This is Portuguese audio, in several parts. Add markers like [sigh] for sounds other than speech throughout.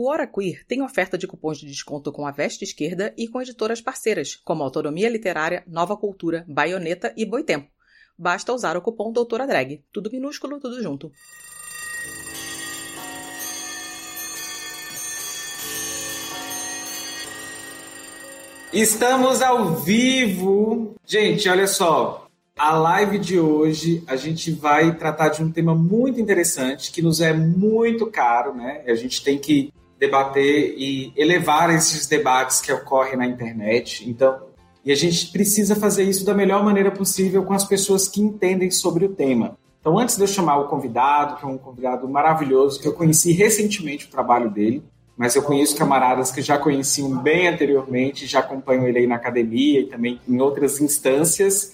O Hora Queer tem oferta de cupons de desconto com a Veste Esquerda e com editoras parceiras, como Autonomia Literária, Nova Cultura, Baioneta e Boitempo. Basta usar o cupom Doutora Drag. Tudo minúsculo, tudo junto. Estamos ao vivo. Gente, olha só. A live de hoje a gente vai tratar de um tema muito interessante que nos é muito caro, né? A gente tem que debater e elevar esses debates que ocorrem na internet. Então, e a gente precisa fazer isso da melhor maneira possível com as pessoas que entendem sobre o tema. Então, antes de eu chamar o convidado, que é um convidado maravilhoso, que eu conheci recentemente o trabalho dele, mas eu conheço camaradas que já conheciam bem anteriormente, já acompanham ele aí na academia e também em outras instâncias.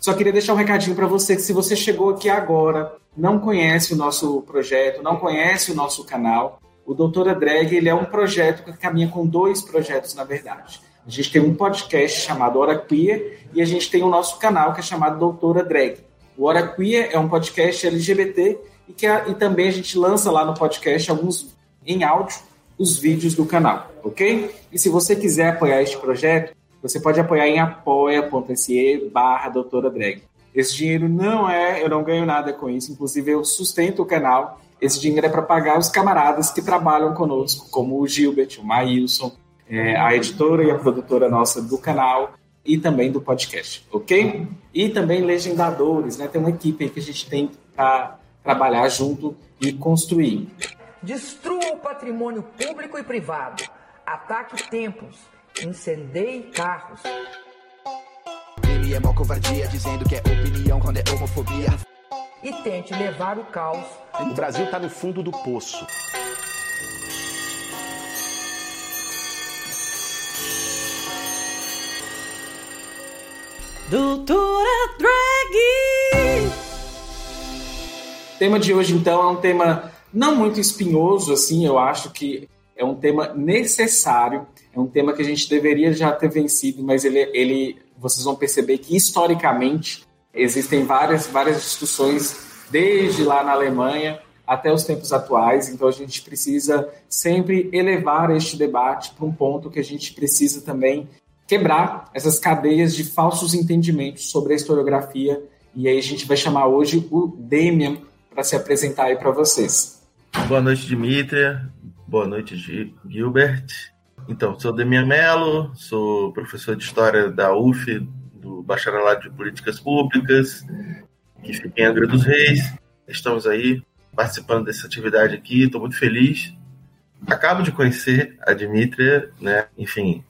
Só queria deixar um recadinho para você que se você chegou aqui agora, não conhece o nosso projeto, não conhece o nosso canal, o Doutora Drag ele é um projeto que caminha com dois projetos, na verdade. A gente tem um podcast chamado Hora Queer e a gente tem o nosso canal que é chamado Doutora Drag. O Hora Queer é um podcast LGBT e, que a, e também a gente lança lá no podcast alguns em áudio os vídeos do canal, ok? E se você quiser apoiar este projeto, você pode apoiar em apoia.se barra doutora drag. Esse dinheiro não é, eu não ganho nada com isso, inclusive eu sustento o canal esse dinheiro é para pagar os camaradas que trabalham conosco, como o Gilbert, o Maílson, é, a editora e a produtora nossa do canal e também do podcast, ok? E também legendadores, né? Tem uma equipe aí que a gente tem para trabalhar junto e construir. Destrua o patrimônio público e privado. Ataque templos. Incendeie carros. Ele é mó covardia, dizendo que é opinião quando é homofobia e tente levar o caos. O Brasil está no fundo do poço. Doutora Drag! O tema de hoje, então, é um tema não muito espinhoso, assim, eu acho que é um tema necessário, é um tema que a gente deveria já ter vencido, mas ele, ele vocês vão perceber que historicamente Existem várias, várias discussões, desde lá na Alemanha até os tempos atuais, então a gente precisa sempre elevar este debate para um ponto que a gente precisa também quebrar essas cadeias de falsos entendimentos sobre a historiografia. E aí a gente vai chamar hoje o Demian para se apresentar aí para vocês. Boa noite, Dimitria. Boa noite, Gilbert. Então, sou Demian Mello, sou professor de História da UF do Bacharelado de Políticas Públicas, que fica em Angra dos Reis. Estamos aí participando dessa atividade aqui, estou muito feliz. Acabo de conhecer a Dimitria, né? Enfim,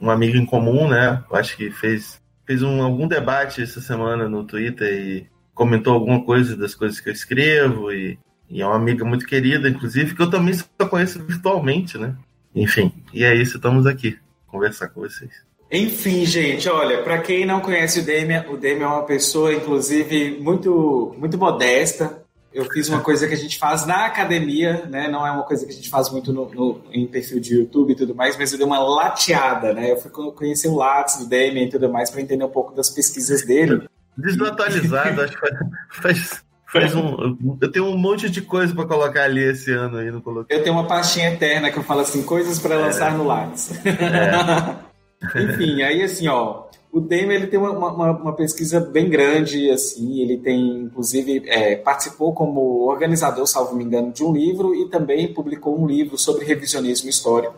uma amiga em comum, né? Eu acho que fez, fez um, algum debate essa semana no Twitter e comentou alguma coisa das coisas que eu escrevo e, e é uma amiga muito querida, inclusive, que eu também só conheço virtualmente, né? Enfim, e é isso, estamos aqui conversar com vocês. Enfim, gente, olha, para quem não conhece o Demian, o Demian é uma pessoa, inclusive, muito, muito modesta. Eu fiz uma coisa que a gente faz na academia, né? Não é uma coisa que a gente faz muito no, no em perfil de YouTube e tudo mais, mas eu dei uma lateada, né? Eu fui conhecer o Lattes do Demian e tudo mais para entender um pouco das pesquisas dele. Desatualizado, acho que faz, faz um, eu tenho um monte de coisa para colocar ali esse ano aí, não coloquei. Eu tenho uma pastinha eterna que eu falo assim, coisas para lançar é. no Lattes. É. [laughs] Enfim, aí assim, ó, o Temer ele tem uma, uma, uma, pesquisa bem grande, assim, ele tem, inclusive, é, participou como organizador, salvo me engano, de um livro e também publicou um livro sobre revisionismo histórico.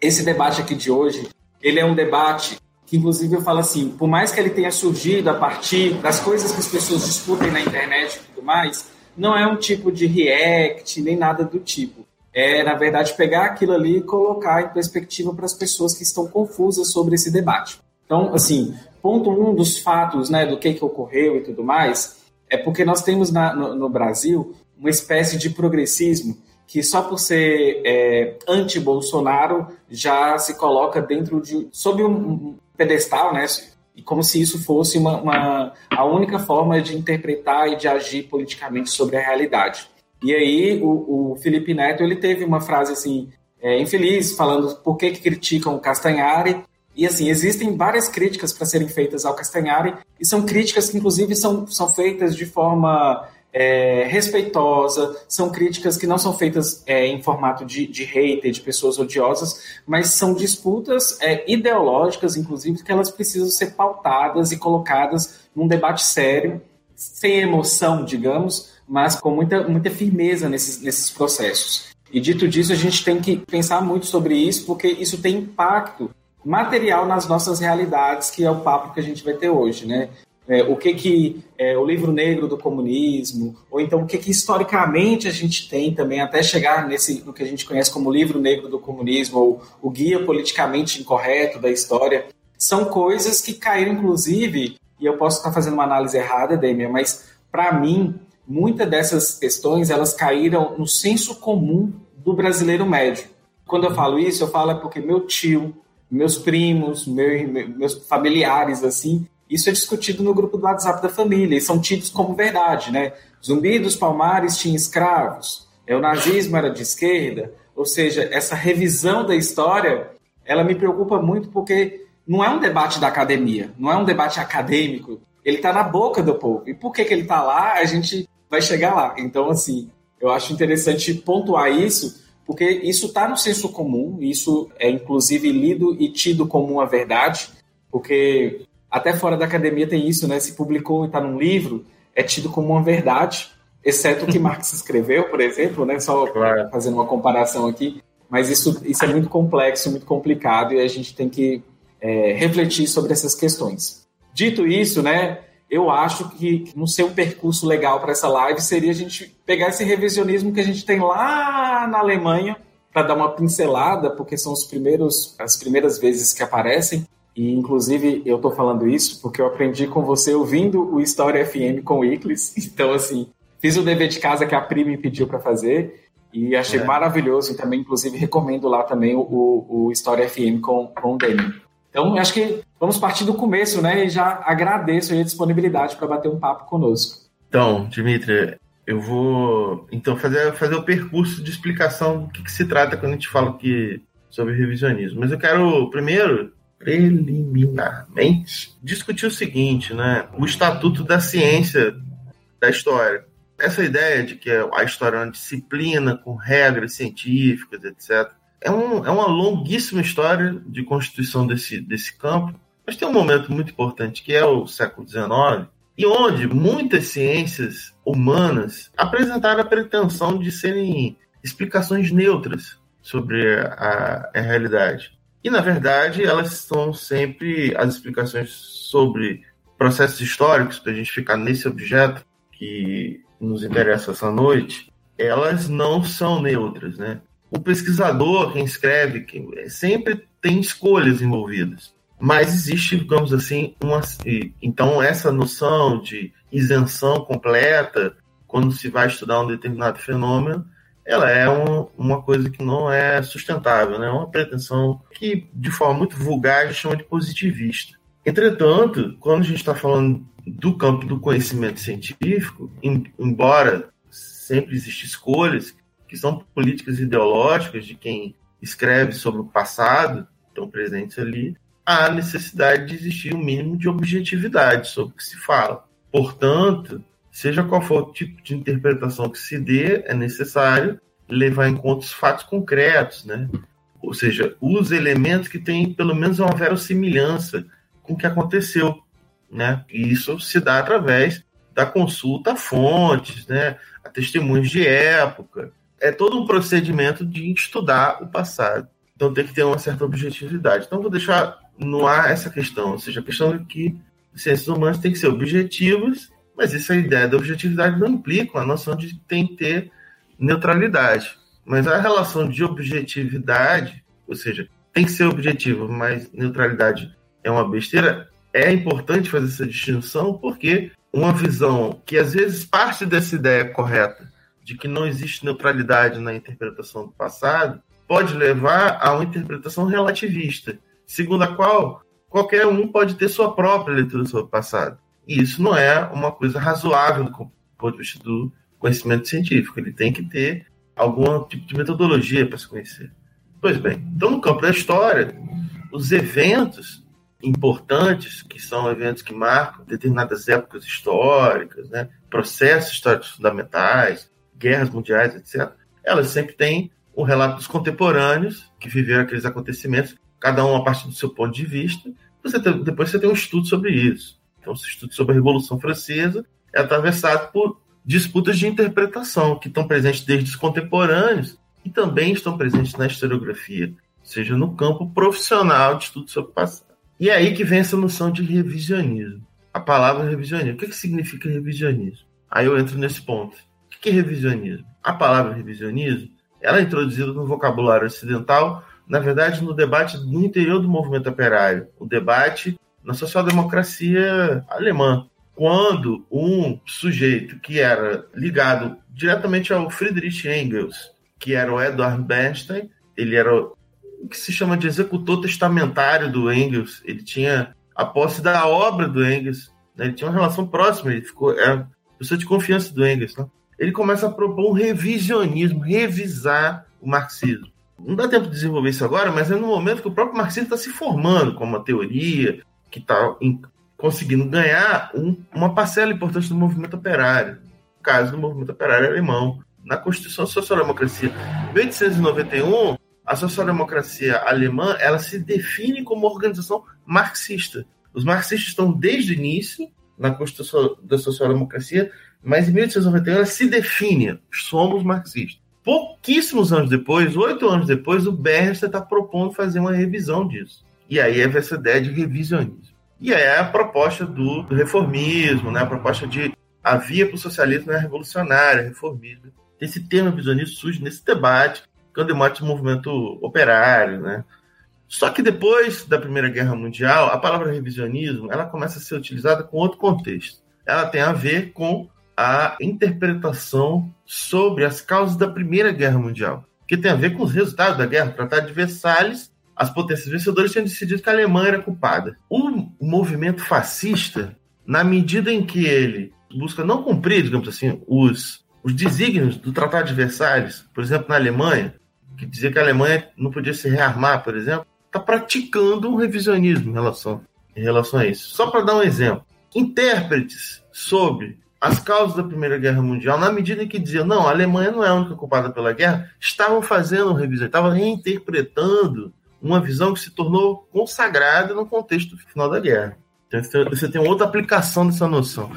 Esse debate aqui de hoje, ele é um debate que, inclusive, eu falo assim, por mais que ele tenha surgido a partir das coisas que as pessoas discutem na internet e tudo mais, não é um tipo de react, nem nada do tipo é, na verdade, pegar aquilo ali e colocar em perspectiva para as pessoas que estão confusas sobre esse debate. Então, assim, ponto um dos fatos, né, do que, que ocorreu e tudo mais, é porque nós temos na, no, no, Brasil uma espécie de progressismo que só por ser é, anti-Bolsonaro já se coloca dentro de sob um pedestal, né, e como se isso fosse uma, uma, a única forma de interpretar e de agir politicamente sobre a realidade. E aí o, o Felipe Neto ele teve uma frase assim é, infeliz falando por que, que criticam o Castanhari. E assim existem várias críticas para serem feitas ao Castanhari e são críticas que inclusive são, são feitas de forma é, respeitosa, são críticas que não são feitas é, em formato de, de hater, de pessoas odiosas, mas são disputas é, ideológicas, inclusive, que elas precisam ser pautadas e colocadas num debate sério, sem emoção, digamos, mas com muita, muita firmeza nesses, nesses processos. E dito disso, a gente tem que pensar muito sobre isso, porque isso tem impacto material nas nossas realidades, que é o papo que a gente vai ter hoje, né? É, o que que é, o livro negro do comunismo, ou então o que que historicamente a gente tem também, até chegar nesse no que a gente conhece como livro negro do comunismo, ou o guia politicamente incorreto da história, são coisas que caíram, inclusive, e eu posso estar fazendo uma análise errada, Demian, mas para mim, muitas dessas questões, elas caíram no senso comum do brasileiro médio. Quando eu falo isso, eu falo é porque meu tio, meus primos, meu, meus familiares, assim, isso é discutido no grupo do WhatsApp da família e são tidos como verdade, né? Zumbi dos Palmares tinha escravos, é, o nazismo era de esquerda, ou seja, essa revisão da história, ela me preocupa muito porque não é um debate da academia, não é um debate acadêmico, ele está na boca do povo. E por que, que ele está lá, a gente vai chegar lá. Então, assim, eu acho interessante pontuar isso, porque isso está no senso comum, isso é inclusive lido e tido como uma verdade, porque até fora da academia tem isso, né? Se publicou e está num livro, é tido como uma verdade, exceto o que Marx [laughs] escreveu, por exemplo, né? Só claro. fazendo uma comparação aqui. Mas isso, isso é muito complexo, muito complicado e a gente tem que é, refletir sobre essas questões. Dito isso, né? Eu acho que não ser um percurso legal para essa live seria a gente pegar esse revisionismo que a gente tem lá na Alemanha para dar uma pincelada, porque são os primeiros, as primeiras vezes que aparecem, e, inclusive, eu estou falando isso porque eu aprendi com você ouvindo o História FM com o Iclis. [laughs] Então, assim, fiz o dever de casa que a Pri me pediu para fazer e achei é. maravilhoso. E também, inclusive, recomendo lá também o, o História FM com, com o Dani. Então, acho que vamos partir do começo, né? E já agradeço a disponibilidade para bater um papo conosco. Então, Dimitri, eu vou então fazer, fazer o percurso de explicação do que, que se trata quando a gente fala aqui sobre revisionismo. Mas eu quero primeiro preliminarmente, discutir o seguinte, né? O estatuto da ciência da história. Essa ideia de que a história é uma disciplina com regras científicas, etc., é, um, é uma longuíssima história de constituição desse, desse campo, mas tem um momento muito importante que é o século XIX, e onde muitas ciências humanas apresentaram a pretensão de serem explicações neutras sobre a, a realidade. E, na verdade, elas são sempre as explicações sobre processos históricos, para a gente ficar nesse objeto que nos interessa essa noite, elas não são neutras, né? O pesquisador, quem escreve, quem, sempre tem escolhas envolvidas. Mas existe, digamos assim, uma. Então, essa noção de isenção completa, quando se vai estudar um determinado fenômeno, ela é um, uma coisa que não é sustentável, né? é uma pretensão que, de forma muito vulgar, a gente chama de positivista. Entretanto, quando a gente está falando do campo do conhecimento científico, em, embora sempre existam escolhas que são políticas ideológicas de quem escreve sobre o passado, estão presentes ali, há necessidade de existir um mínimo de objetividade sobre o que se fala. Portanto, seja qual for o tipo de interpretação que se dê, é necessário levar em conta os fatos concretos, né? Ou seja, os elementos que têm pelo menos uma verossimilhança com o que aconteceu, né? E isso se dá através da consulta a fontes, né? A testemunhos de época. É todo um procedimento de estudar o passado. Então tem que ter uma certa objetividade. Então vou deixar no ar essa questão, ou seja, a questão de que ciências humanas têm que ser objetivas mas essa ideia da objetividade não implica a noção de tem que ter neutralidade. Mas a relação de objetividade, ou seja, tem que ser objetivo, mas neutralidade é uma besteira, é importante fazer essa distinção porque uma visão que às vezes parte dessa ideia correta de que não existe neutralidade na interpretação do passado pode levar a uma interpretação relativista, segundo a qual qualquer um pode ter sua própria leitura sobre o passado. E isso não é uma coisa razoável do ponto de vista do conhecimento científico. Ele tem que ter algum tipo de metodologia para se conhecer. Pois bem, então no campo da história, os eventos importantes, que são eventos que marcam determinadas épocas históricas, né, processos históricos fundamentais, guerras mundiais, etc., elas sempre têm um relato dos contemporâneos que viveram aqueles acontecimentos, cada um a partir do seu ponto de vista. Você tem, depois você tem um estudo sobre isso. Então, esse estudo sobre a Revolução Francesa é atravessado por disputas de interpretação que estão presentes desde os contemporâneos e também estão presentes na historiografia, seja no campo profissional de estudo sobre o passado. E é aí que vem essa noção de revisionismo. A palavra revisionismo. O que, que significa revisionismo? Aí eu entro nesse ponto. Que é revisionismo? A palavra revisionismo ela é introduzida no vocabulário ocidental, na verdade, no debate no interior do movimento operário, o debate na social-democracia alemã, quando um sujeito que era ligado diretamente ao Friedrich Engels, que era o Edward Bernstein, ele era o que se chama de executor testamentário do Engels, ele tinha a posse da obra do Engels, né? ele tinha uma relação próxima, ele ficou era pessoa de confiança do Engels. Né? Ele começa a propor um revisionismo, revisar o marxismo. Não dá tempo de desenvolver isso agora, mas é no momento que o próprio marxismo está se formando como uma teoria, que está conseguindo ganhar um, uma parcela importante do movimento operário. No caso do movimento operário alemão, na Constituição Social-Democracia. Em 1891, a social-democracia alemã ela se define como organização marxista. Os marxistas estão desde o início na Constituição da Social-Democracia, mas em 1891 ela se define, somos marxistas. Pouquíssimos anos depois, oito anos depois, o Bernstein está propondo fazer uma revisão disso. E aí é essa ideia de revisionismo. E aí é a proposta do, reformismo, né? a proposta de a via para o socialismo é revolucionária, reformismo. Esse termo revisionismo surge nesse debate, quando demate o movimento operário, né? Só que depois da Primeira Guerra Mundial, a palavra revisionismo ela começa a ser utilizada com outro contexto. Ela tem a ver com a interpretação sobre as causas da Primeira Guerra Mundial, que tem a ver com os resultados da guerra. O Tratado de Versalhes, as potências vencedoras tinham decidido que a Alemanha era culpada. O movimento fascista, na medida em que ele busca não cumprir, digamos assim, os, os desígnios do Tratado de Versalhes, por exemplo, na Alemanha, que dizia que a Alemanha não podia se rearmar, por exemplo, está praticando um revisionismo em relação, em relação a isso. Só para dar um exemplo, intérpretes sobre as causas da Primeira Guerra Mundial, na medida em que diziam, não, a Alemanha não é a única culpada pela guerra, estavam fazendo um revisão, estavam reinterpretando uma visão que se tornou consagrada no contexto final da guerra. Então, você tem outra aplicação dessa noção.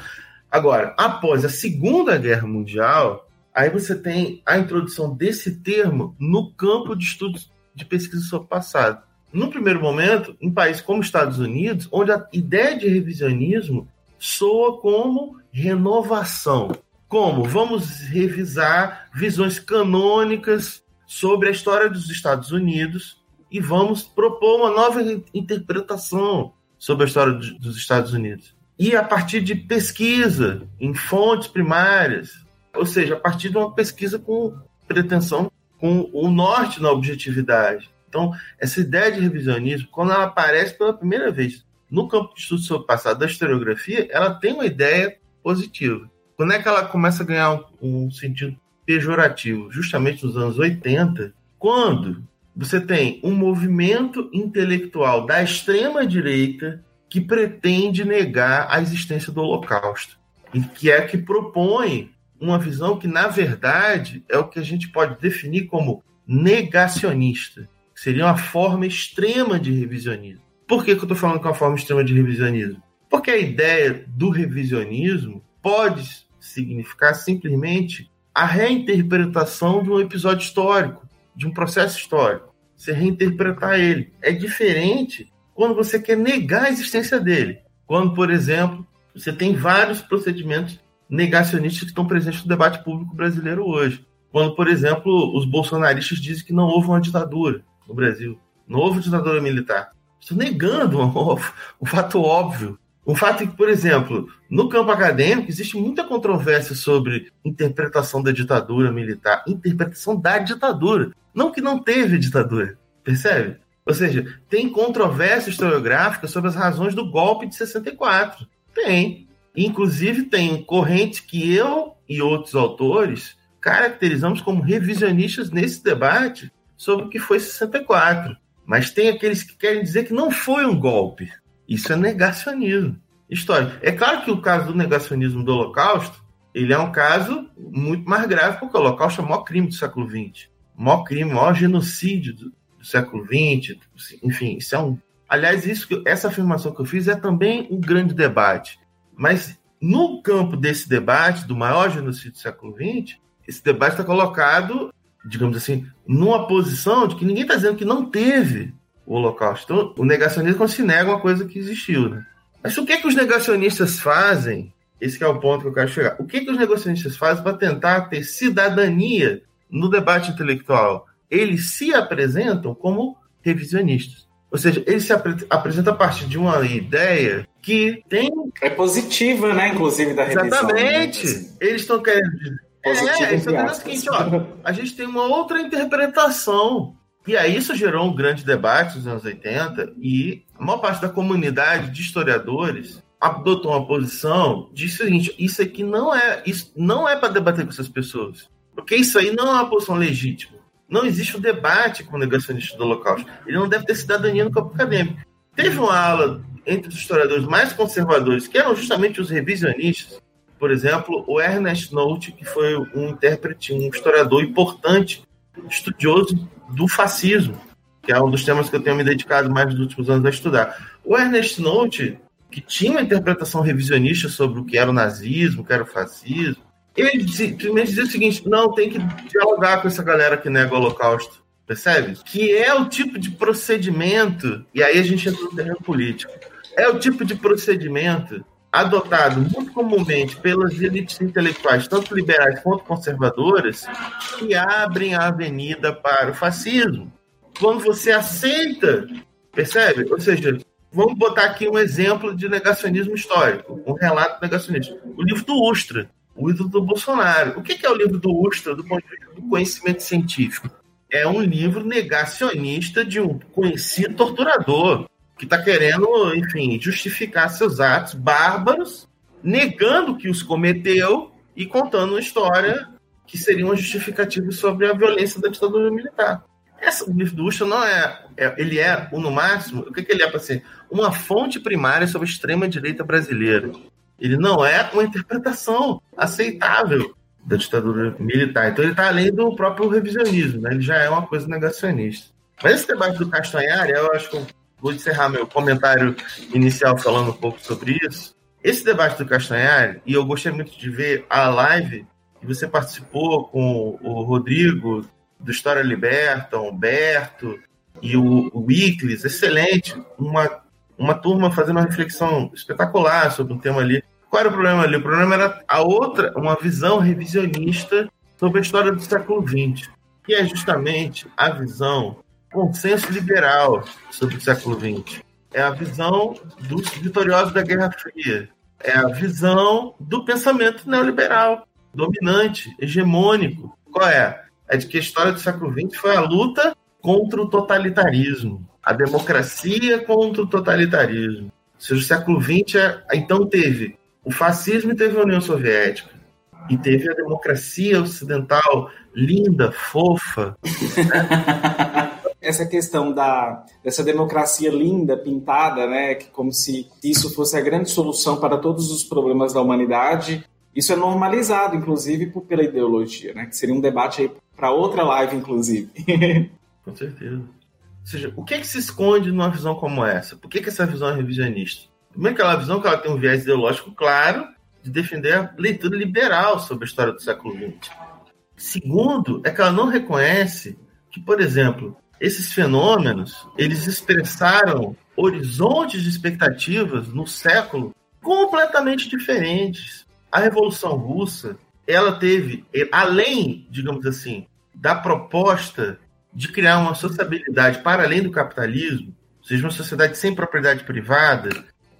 Agora, após a Segunda Guerra Mundial, aí você tem a introdução desse termo no campo de estudos de pesquisa sobre o passado. No primeiro momento, em países como Estados Unidos, onde a ideia de revisionismo soa como renovação. Como? Vamos revisar visões canônicas sobre a história dos Estados Unidos e vamos propor uma nova interpretação sobre a história dos Estados Unidos. E a partir de pesquisa em fontes primárias, ou seja, a partir de uma pesquisa com pretensão com o norte na objetividade. Então, essa ideia de revisionismo, quando ela aparece pela primeira vez no campo de estudo sobre o passado da historiografia, ela tem uma ideia positiva. Quando é que ela começa a ganhar um, sentido pejorativo? Justamente nos anos 80, quando você tem um movimento intelectual da extrema-direita que pretende negar a existência do Holocausto, e que é que propõe uma visão que, na verdade, é o que a gente pode definir como negacionista seria uma forma extrema de revisionismo. Por que, que eu estou falando que é uma forma extrema de revisionismo? Porque a ideia do revisionismo pode significar simplesmente a reinterpretação de um episódio histórico, de um processo histórico. Você reinterpretar ele. É diferente quando você quer negar a existência dele. Quando, por exemplo, você tem vários procedimentos negacionistas que estão presentes no debate público brasileiro hoje. Quando, por exemplo, os bolsonaristas dizem que não houve uma ditadura no Brasil. Não houve ditadura militar. Estou negando [laughs] um, um fato óbvio. Um fato que, por exemplo, no campo acadêmico existe muita controvérsia sobre interpretação da ditadura militar, interpretação da ditadura. Não que não teve ditadura, percebe? Ou seja, tem controvérsia historiográfica sobre as razões do golpe de 64. Tem. Inclusive, tem corrente que eu e outros autores caracterizamos como revisionistas nesse debate, sobre o que foi 64. Mas tem aqueles que querem dizer que não foi um golpe. Isso é negacionismo histórico. É claro que o caso do negacionismo do Holocausto, ele é um caso muito mais grave, porque o Holocausto é o maior crime do século XX. O maior crime, o maior genocídio do, do século XX. Enfim, isso é um. Aliás, isso, essa afirmação que eu fiz é também um grande debate. Mas no campo desse debate, do maior genocídio do século XX, esse debate está colocado, digamos assim, numa posição de que ninguém está dizendo que não teve o Holocausto. Então, o negacionismo se nega uma coisa que existiu. Né? Mas o que, é que os negacionistas fazem? Esse é o ponto que eu quero chegar. O que, é que os negacionistas fazem para tentar ter cidadania no debate intelectual? Eles se apresentam como revisionistas. Ou seja, eles se apresentam a partir de uma ideia que tem. É positiva, né? Inclusive, da revisão. Né? Exatamente. Né? Eles estão querendo. Positiva, é, eles estão o seguinte: ó, a gente tem uma outra interpretação e aí isso gerou um grande debate nos anos 80 e a maior parte da comunidade de historiadores adotou uma posição de seguinte, isso aqui não é isso não é para debater com essas pessoas, porque isso aí não é uma posição legítima. Não existe um debate com o negacionista do Holocausto. Ele não deve ter cidadania no campo acadêmico. Teve uma aula entre os historiadores mais conservadores, que eram justamente os revisionistas, por exemplo, o Ernest Nolte, que foi um intérprete, um historiador importante, estudioso do fascismo, que é um dos temas que eu tenho me dedicado mais nos últimos anos a estudar. O Ernest Nolte, que tinha uma interpretação revisionista sobre o que era o nazismo, o que era o fascismo, ele simplesmente dizia o seguinte: não, tem que dialogar com essa galera que nega o Holocausto. Percebe? Que é o tipo de procedimento, e aí a gente entra no terreno político, é o tipo de procedimento adotado muito comumente pelas elites intelectuais, tanto liberais quanto conservadoras, que abrem a avenida para o fascismo. Quando você aceita, percebe? Ou seja, vamos botar aqui um exemplo de negacionismo histórico, um relato negacionista. O livro do Ustra, o livro do Bolsonaro. O que é o livro do Ustra do ponto de vista do conhecimento científico? É um livro negacionista de um conhecido torturador que está querendo, enfim, justificar seus atos bárbaros, negando que os cometeu e contando uma história que seria uma justificativa sobre a violência da ditadura militar. Essa, Ustra não é, é, ele é, no máximo, o que, que ele é para ser? Uma fonte primária sobre a extrema-direita brasileira. Ele não é uma interpretação aceitável da ditadura militar. Então ele está além do próprio revisionismo, né? ele já é uma coisa negacionista. Mas esse debate do Castanhari, eu acho que vou encerrar meu comentário inicial falando um pouco sobre isso. Esse debate do Castanhari, e eu gostei muito de ver a live que você participou com o Rodrigo, do História Liberta, o Humberto e o, o excelente. Uma, uma turma fazendo uma reflexão espetacular sobre um tema ali. Qual era o problema ali? O problema era a outra, uma visão revisionista sobre a história do século XX, que é justamente a visão consenso liberal sobre o século XX. É a visão dos vitoriosos da Guerra Fria. É a visão do pensamento neoliberal, dominante, hegemônico. Qual é? É de que a história do século XX foi a luta contra o totalitarismo, a democracia contra o totalitarismo. Ou seja, o século XX, é... então, teve o fascismo e teve a União Soviética. E teve a democracia ocidental linda, fofa. Né? [laughs] essa questão da, dessa democracia linda, pintada, né, que como se isso fosse a grande solução para todos os problemas da humanidade, isso é normalizado, inclusive, por, pela ideologia, né, que seria um debate aí para outra live, inclusive. [laughs] Com certeza. Ou seja, o que, é que se esconde numa visão como essa? Por que, que essa visão é revisionista? Primeiro, aquela visão que ela tem um viés ideológico claro de defender a leitura liberal sobre a história do século XX. Segundo, é que ela não reconhece que, por exemplo, esses fenômenos, eles expressaram horizontes de expectativas no século completamente diferentes. A Revolução Russa, ela teve, além, digamos assim, da proposta de criar uma sociabilidade para além do capitalismo, ou seja, uma sociedade sem propriedade privada,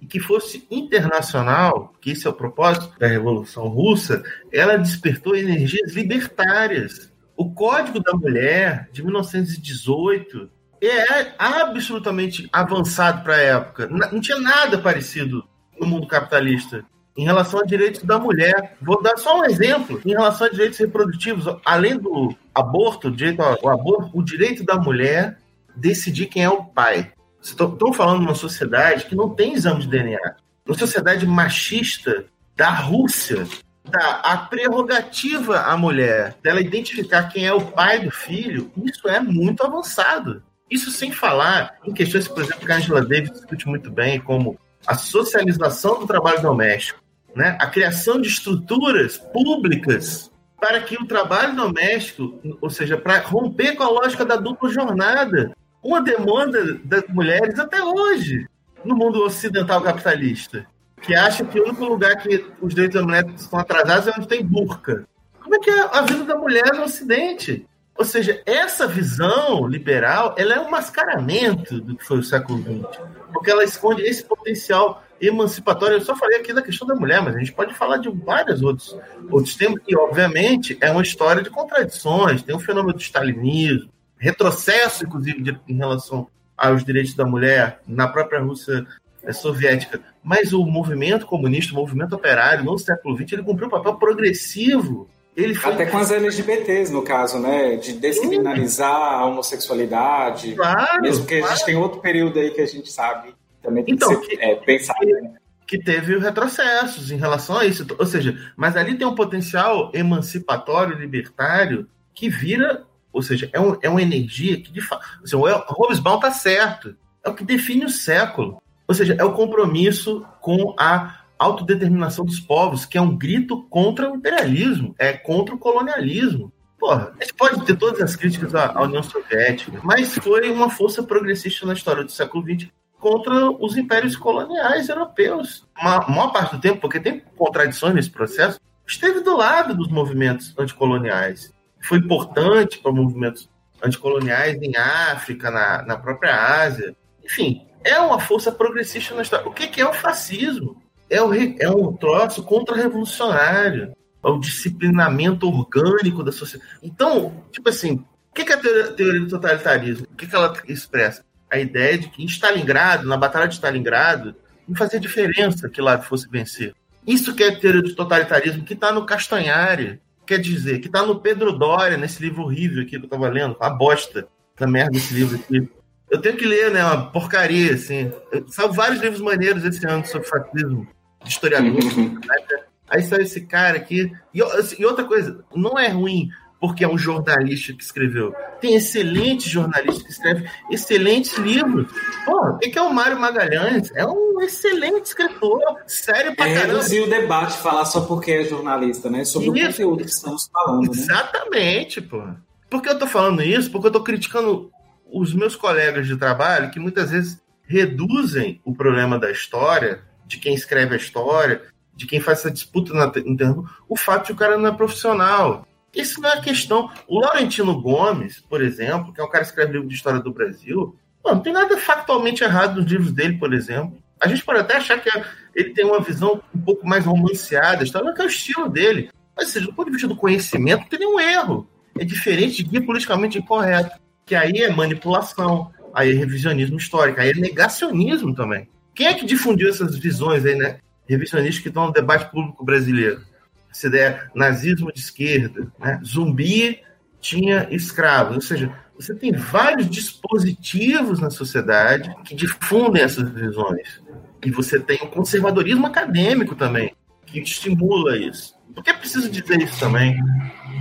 e que fosse internacional, que esse é o propósito da Revolução Russa, ela despertou energias libertárias o Código da Mulher, de 1918, é absolutamente avançado para a época. Não tinha nada parecido no mundo capitalista em relação a direitos da mulher. Vou dar só um exemplo. Em relação a direitos reprodutivos, além do aborto, direito ao aborto, o direito da mulher decidir quem é o pai. Ou Estamos falando de uma sociedade que não tem exame de DNA. Uma sociedade machista da Rússia, dá a prerrogativa à mulher dela identificar quem é o pai do filho, isso é muito avançado. Isso sem falar em questões, por exemplo, que a Angela Davis discute muito bem, como a socialização do trabalho doméstico, né? a criação de estruturas públicas para que o trabalho doméstico, ou seja, para romper com a lógica da dupla jornada, uma demanda das mulheres até hoje no mundo ocidental capitalista, que acha que o único lugar que os direitos da mulher estão atrasados é onde tem burca. Como é que é a vida da mulher no Ocidente? Ou seja, essa visão liberal ela é um mascaramento do que foi o século XX, porque ela esconde esse potencial emancipatório. Eu só falei aqui da questão da mulher, mas a gente pode falar de vários outros, outros temas, e obviamente é uma história de contradições. Tem o fenômeno do stalinismo, retrocesso, inclusive, de, em relação aos direitos da mulher na própria Rússia é, soviética. Mas o movimento comunista, o movimento operário no século XX, ele cumpriu um papel progressivo ele foi... Até com as LGBTs, no caso, né? De descriminalizar a homossexualidade. Claro, mesmo que claro. a gente tem outro período aí que a gente sabe também tem então, que, ser, que é, pensar. Que, né? que teve retrocessos em relação a isso. Ou seja, mas ali tem um potencial emancipatório, libertário, que vira, ou seja, é, um, é uma energia que de fato. Assim, o Hobsbawm está certo. É o que define o século. Ou seja, é o compromisso com a autodeterminação dos povos, que é um grito contra o imperialismo, é contra o colonialismo. Porra, a gente pode ter todas as críticas à, União Soviética, mas foi uma força progressista na história do século XX contra os impérios coloniais europeus. Uma maior parte do tempo, porque tem contradições nesse processo, esteve do lado dos movimentos anticoloniais. Foi importante para movimentos anticoloniais em África, na, na própria Ásia. Enfim, é uma força progressista na história. O que, que é o fascismo? é, o, é um troço contra-revolucionário. É o disciplinamento orgânico da sociedade. Então, tipo assim, o que, é a teoria do totalitarismo? O que, que ela expressa? A ideia de que em Stalingrado, na Batalha de Stalingrado, não fazia diferença que lado fosse vencer. Isso que é a teoria do totalitarismo, que está no Castanhari, quer dizer, que está no Pedro Doria, nesse livro horrível aqui que eu estava lendo, a bosta da merda desse livro aqui. Eu tenho que ler, né? Uma porcaria, assim. São vários livros maneiros esse ano sobre fascismo de historiador. Uhum. Né? Aí só esse cara aqui. E, assim, e, outra coisa, não é ruim porque é um jornalista que escreveu. Tem excelentes jornalistas que escrevem excelentes livros. Pô, o que é o Mário Magalhães? É um excelente escritor, sério pra é caramba. reduzir o debate, falar só porque é jornalista, né? Sobre isso. o conteúdo que estamos falando. Né? Exatamente, pô. Por que eu tô falando isso? Porque eu tô criticando os meus colegas de trabalho que muitas vezes reduzem o problema da história de quem escreve a história, de quem faz essa disputa na internet, o fato de o cara não é profissional. Isso não é questão. O Laurentino Gomes, por exemplo, que é um cara que escreve livro de história do Brasil, não tem nada factualmente errado nos livros dele, por exemplo. A gente pode até achar que ele tem uma visão um pouco mais romanceada, história, que é o estilo dele. Mas, seja, do ponto de vista do conhecimento, não tem nenhum erro. É diferente de guia politicamente incorreto, que aí é manipulação, aí é revisionismo histórico, aí é negacionismo também. Quem é que difundiu essas visões aí, né? Revisionistas que estão no debate público brasileiro. Essa ideia nazismo de esquerda, né? zumbi tinha escravos. Ou seja, você tem vários dispositivos na sociedade que difundem essas visões. E você tem o conservadorismo acadêmico também, que estimula isso. Por que é preciso dizer isso também?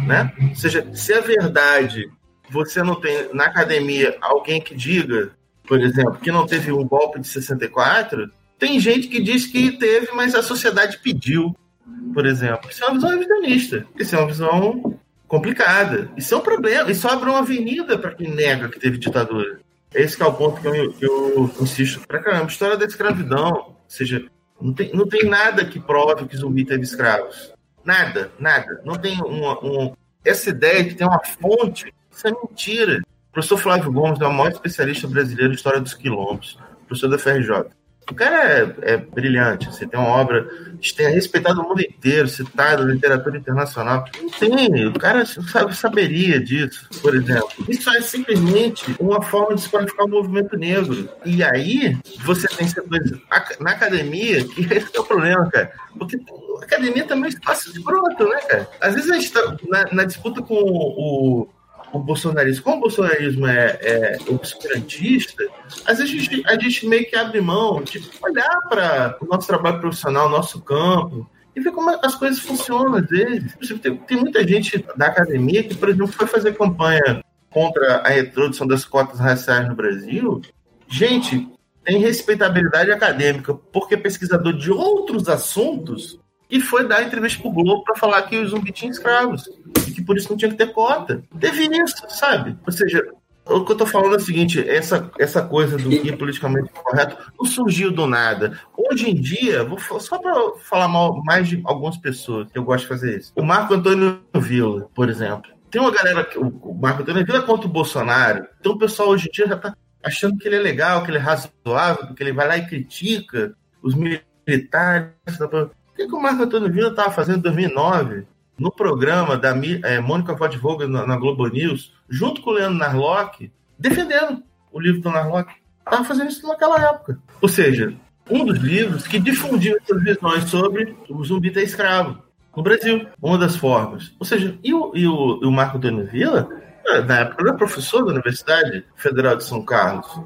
Né? Ou seja, se é verdade você não tem na academia alguém que diga por exemplo, que não teve um golpe de 64, tem gente que diz que teve, mas a sociedade pediu, por exemplo. Isso é uma visão revisionista. Isso é uma visão complicada. Isso é um problema. Isso abre uma avenida para quem nega que teve ditadura. Esse é o ponto que eu, que eu insisto pra caramba. História da escravidão. Ou seja, não tem, não tem nada que prove que zumbi teve escravos. Nada, nada. Não tem uma, uma, essa ideia de ter uma fonte. Isso é mentira professor Flávio Gomes é o maior especialista brasileiro em história dos quilombos, professor da FRJ. O cara é, é brilhante, você assim, tem uma obra tem respeitado no mundo inteiro, citado na literatura internacional. Não tem, o cara sabe, saberia disso, por exemplo. Isso é simplesmente uma forma de se qualificar o movimento negro. E aí, você tem setores na academia, que [laughs] esse é o problema, cara. Porque a academia também é espaço de broto, né, cara? Às vezes a gente tá na, na disputa com o, o bolsonarismo, como o bolsonarismo é, é obscurantista, às vezes a gente, a gente meio que abre mão de olhar para o nosso trabalho profissional, nosso campo, e ver como as coisas funcionam às vezes. Tem, tem muita gente da academia que, por exemplo, foi fazer campanha contra a introdução das cotas raciais no Brasil. Gente, tem respeitabilidade acadêmica, porque pesquisador de outros assuntos e foi dar entrevista pro Globo para falar que os zumbis tinham escravos e que por isso não tinha que ter cota. Teve isso, sabe? Ou seja, o que eu tô falando é o seguinte, essa, essa coisa do que é politicamente correto não surgiu do nada. Hoje em dia, vou só para falar mal mais de algumas pessoas que eu gosto de fazer isso. O Marco Antônio Villa, por exemplo. Tem uma galera, o Marco Antônio Villa contra o Bolsonaro. Então o pessoal hoje em dia já tá achando que ele é legal, que ele é razoável, que ele vai lá e critica os militares. O que, que o Marco Antônio Villa estava fazendo em 2009? No programa da é, Mônica Vogt na, na Globo News, junto com o Leandro Narlock, defendendo o livro do Narlock. Estava fazendo isso naquela época. Ou seja, um dos livros que difundiu essas visões sobre o zumbi ter escravo no Brasil. Uma das formas. Ou seja, e o, e o, e o Marco Antônio Villa é, na época era professor da Universidade Federal de São Carlos.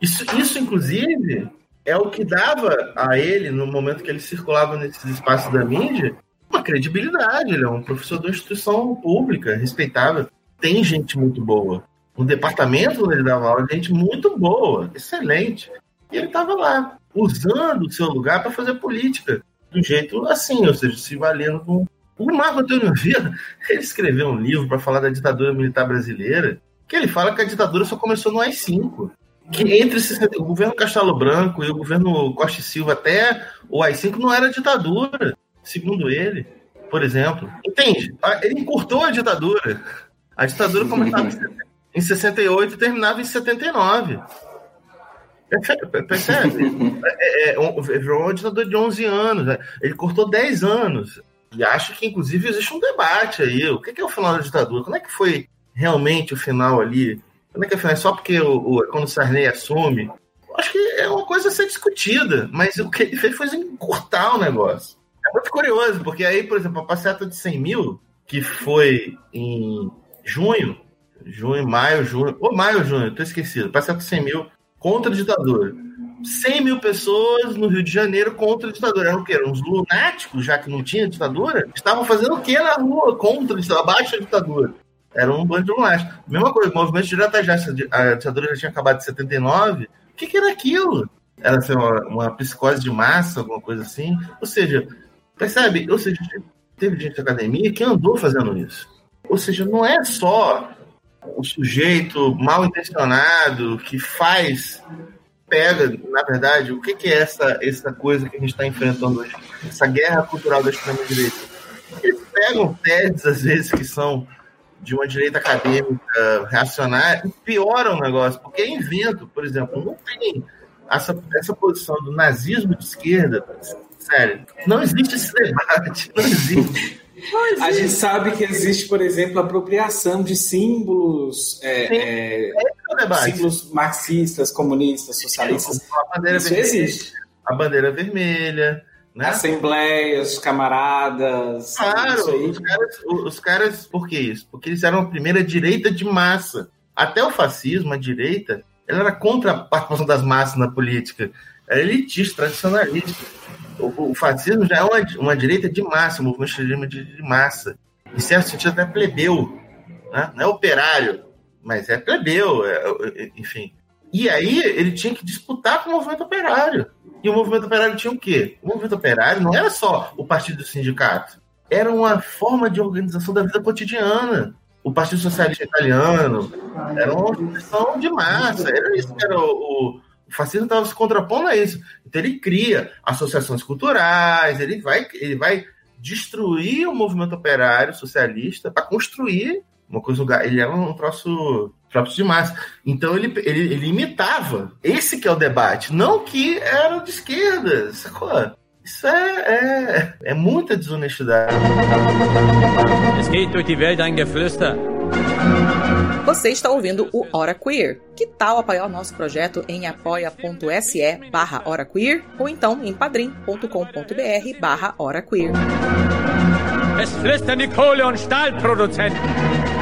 Isso, isso, inclusive, é o que dava a ele, no momento que ele circulava nesses espaços da mídia, uma credibilidade. Ele é um professor de uma instituição pública, respeitável. Tem gente muito boa. No departamento onde ele dava aula, gente muito boa, excelente. E ele estava lá, usando o seu lugar para fazer política, do jeito assim, ou seja, se valendo com o Marco Antônio Villa, ele escreveu um livro para falar da ditadura militar brasileira, que ele fala que a ditadura só começou no AI-5. Que entre o governo Castelo Branco e o governo Costa e Silva até o AI-5 não era ditadura, segundo ele, por exemplo. Entende? Ele encurtou a ditadura. A ditadura começava em 68 e terminava em 79. Percebe? [laughs] É, é, é, virou uma ditadura de 11 anos. Né? Ele cortou 10 anos. E acho que, inclusive, existe um debate aí. O que é o final da ditadura? Quando é que foi realmente o final ali? Quando é que é? Só porque o, o, quando o Sarney assume? Acho que é uma coisa a ser discutida, mas o que ele fez foi encurtar o negócio. É muito curioso, porque aí, por exemplo, a passeata de 100 mil, que foi em junho, junho, maio, junho, ou maio, junho, tô esquecido, passeata de 100 mil contra a ditadura 100 mil pessoas no Rio de Janeiro contra a ditadura. Eram o quê? Eram uns lunáticos, já que não tinha ditadura? Estavam fazendo o quê na rua contra a ditadura, abaixo da ditadura? Era um bando de lunáticos. Mesma coisa, o movimento de já, a ditadura já tinha acabado em 79. O que, que era aquilo? Era assim, uma, uma psicose de massa, alguma coisa assim? Ou seja, percebe? Ou seja, teve gente da academia que andou fazendo isso. Ou seja, não é só o sujeito mal intencionado que faz pega, na verdade, o que, que é essa, essa coisa que a gente está enfrentando hoje, essa guerra cultural da extrema-direita. Eles pegam teses, às vezes, que são de uma direita acadêmica reacionária e pioram o negócio, porque é invento, por exemplo, não tem essa, essa posição do nazismo de esquerda, sério, não existe esse debate, não existe. A gente sabe que existe, por exemplo, apropriação de símbolos, é, é, é símbolos marxistas, comunistas, socialistas. A bandeira Isso vermelha, existe. A bandeira vermelha. Né? Assembleias, camaradas. Claro, os caras, os caras, por que isso? Porque eles eram a primeira direita de massa. Até o fascismo, a direita, ela era contra a participação das massas na política. Era elitista, tradicionalista o, o fascismo já é uma, uma direita de massa, um movimento de, de massa. Em certo sentido, até plebeu. Né? Não é operário, mas é plebeu, é, é, enfim. E aí ele tinha que disputar com o movimento operário. E o movimento operário tinha o quê? O movimento operário não era só o partido do sindicato, era uma forma de organização da vida cotidiana. O Partido Socialista Italiano era uma organização de massa, era isso que era o, o fascismo estava se contrapondo a isso. Então ele cria associações culturais, ele vai, ele vai destruir o movimento operário socialista para construir uma coisa. Ele era um troço, troço de massa. Então ele, ele, ele imitava. Esse que é o debate, não que era de esquerda, sacou? Isso é, é, é muita desonestidade. Es geht durch die Welt ein Geflüster. Você está ouvindo o Hora Queer. Que tal apoiar o nosso projeto em apoia.se barra Hora Queer ou então em padrim.com.br barra Hora Queer. Es flüstern die Kohle- und Stahlproduzenten.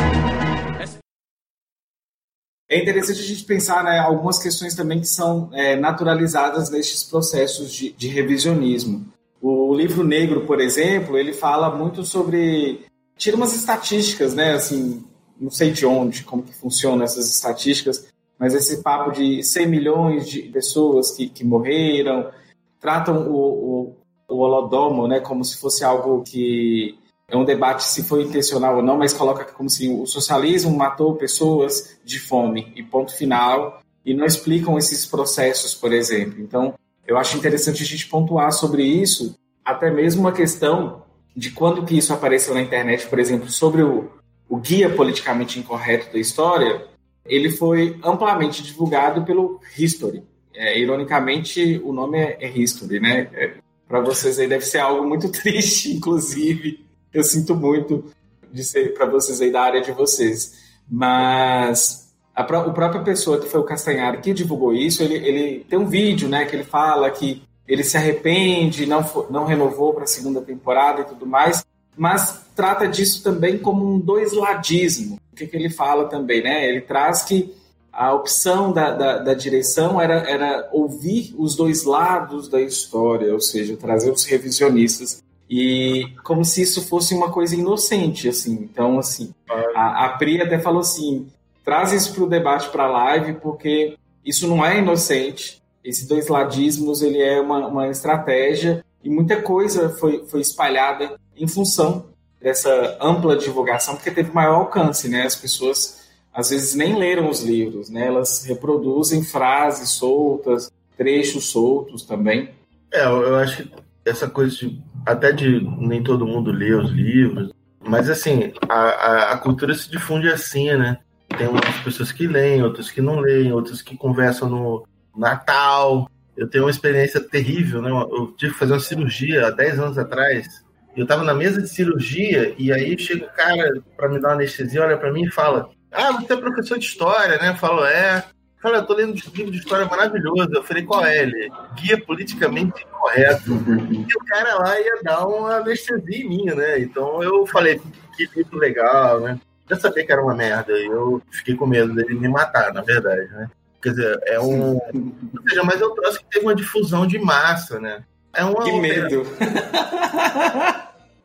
É interessante a gente pensar né, algumas questões também que são é, naturalizadas nestes processos de, de, revisionismo. O livro negro, por exemplo, ele fala muito sobre tira umas estatísticas, né? Assim, não sei de onde, como que funcionam essas estatísticas, mas esse papo de 100 milhões de pessoas que, que morreram, tratam o, o, o Holodomo né, como se fosse algo que é um debate se foi intencional ou não, mas coloca como se o socialismo matou pessoas de fome e ponto final, e não explicam esses processos, por exemplo. Então, eu acho interessante a gente pontuar sobre isso, até mesmo uma questão de quando que isso apareceu na internet, por exemplo, sobre o, o guia politicamente incorreto da história, ele foi amplamente divulgado pelo History. É, ironicamente, o nome é, é History, né? É, Para vocês aí deve ser algo muito [laughs] triste, inclusive. Eu sinto muito de ser para vocês aí da área de vocês. Mas a, a própria pessoa que foi o Castanhari que divulgou isso, ele, ele tem um vídeo, né, que ele fala que ele se arrepende, não, não renovou para a segunda temporada e tudo mais, mas trata disso também como um dois-ladismo. O que, que ele fala também, né? Ele traz que a opção da, da, da, direção era, era ouvir os dois lados da história, ou seja, trazer os revisionistas. E como se isso fosse uma coisa inocente, assim. Então, assim, a, a Pri até falou assim, traz isso para o debate, para a live, porque isso não é inocente. Esse dois ladismos, ele é uma, uma estratégia e muita coisa foi, foi espalhada em função dessa ampla divulgação, porque teve maior alcance, né? As pessoas às vezes nem leram os livros, né? Elas reproduzem frases soltas, trechos soltos também. É, eu acho que essa coisa de até de nem todo mundo lê os livros, mas assim, a, a, a cultura se difunde assim, né? Tem umas pessoas que leem, outras que não leem, outras que conversam no Natal. Eu tenho uma experiência terrível, né? Eu tive que fazer uma cirurgia há 10 anos atrás eu tava na mesa de cirurgia e aí chega o cara para me dar uma anestesia, olha para mim e fala: Ah, você é professor de história, né? Eu falo: É. Fala, eu tô lendo um livro de história maravilhoso. Eu falei, qual é ele? Guia politicamente incorreto. E o cara lá ia dar uma anestesia em mim, né? Então eu falei, que livro legal, né? Já sabia que era uma merda. E eu fiquei com medo dele me matar, na verdade, né? Quer dizer, é um. Ou seja, mas eu trouxe que teve uma difusão de massa, né? É uma que medo.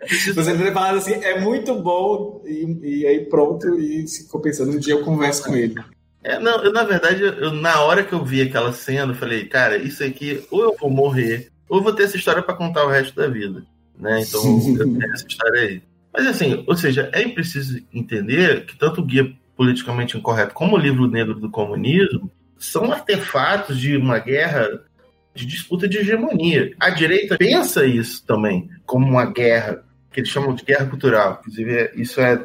Você ter falado assim, é muito bom, e, e, aí pronto, e ficou pensando, um dia eu converso com ele. É, não, eu, na verdade, eu, na hora que eu vi aquela cena, eu falei, cara, isso aqui, ou eu vou morrer, ou eu vou ter essa história para contar o resto da vida. Né? Então, eu tenho essa história aí. Mas assim, ou seja, é preciso entender que tanto o Guia Politicamente Incorreto como o Livro Negro do Comunismo são artefatos de uma guerra de disputa de hegemonia. A direita pensa isso também como uma guerra, que eles chamam de guerra cultural. Inclusive, isso é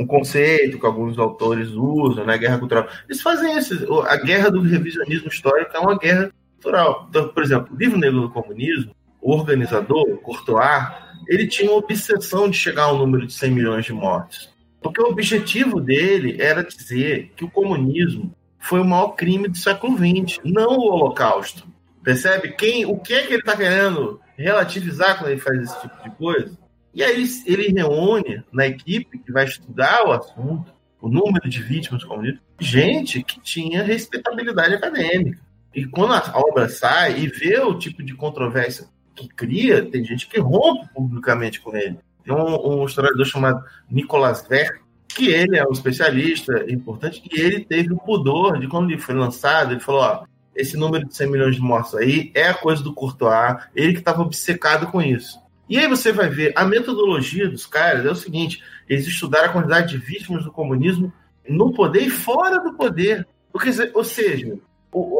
um conceito que alguns autores usam, né? Guerra cultural. Eles fazem isso. A guerra do revisionismo histórico é uma guerra cultural. Então, por exemplo, o livro negro do comunismo, o organizador, Courtois, ele tinha uma obsessão de chegar ao número de 100 milhões de mortes. Porque o objetivo dele era dizer que o comunismo foi o maior crime do século XX, não o Holocausto. Percebe? Quem, o que é que ele está querendo relativizar quando ele faz esse tipo de coisa? E aí ele reúne na equipe que vai estudar o assunto, o número de vítimas do comunismo, gente que tinha respeitabilidade acadêmica. E quando a obra sai e vê o tipo de controvérsia que cria, tem gente que rompe publicamente com ele. Tem um, um historiador chamado Nicolas Ver, que ele é um especialista importante, e ele teve o pudor de quando ele foi lançado, ele falou, ó, esse número de 100 milhões de mortos aí é a coisa do Courtois, ele que estava obcecado com isso. E aí você vai ver, a metodologia dos caras é o seguinte, eles estudaram a quantidade de vítimas do comunismo no poder e fora do poder. Porque, ou seja,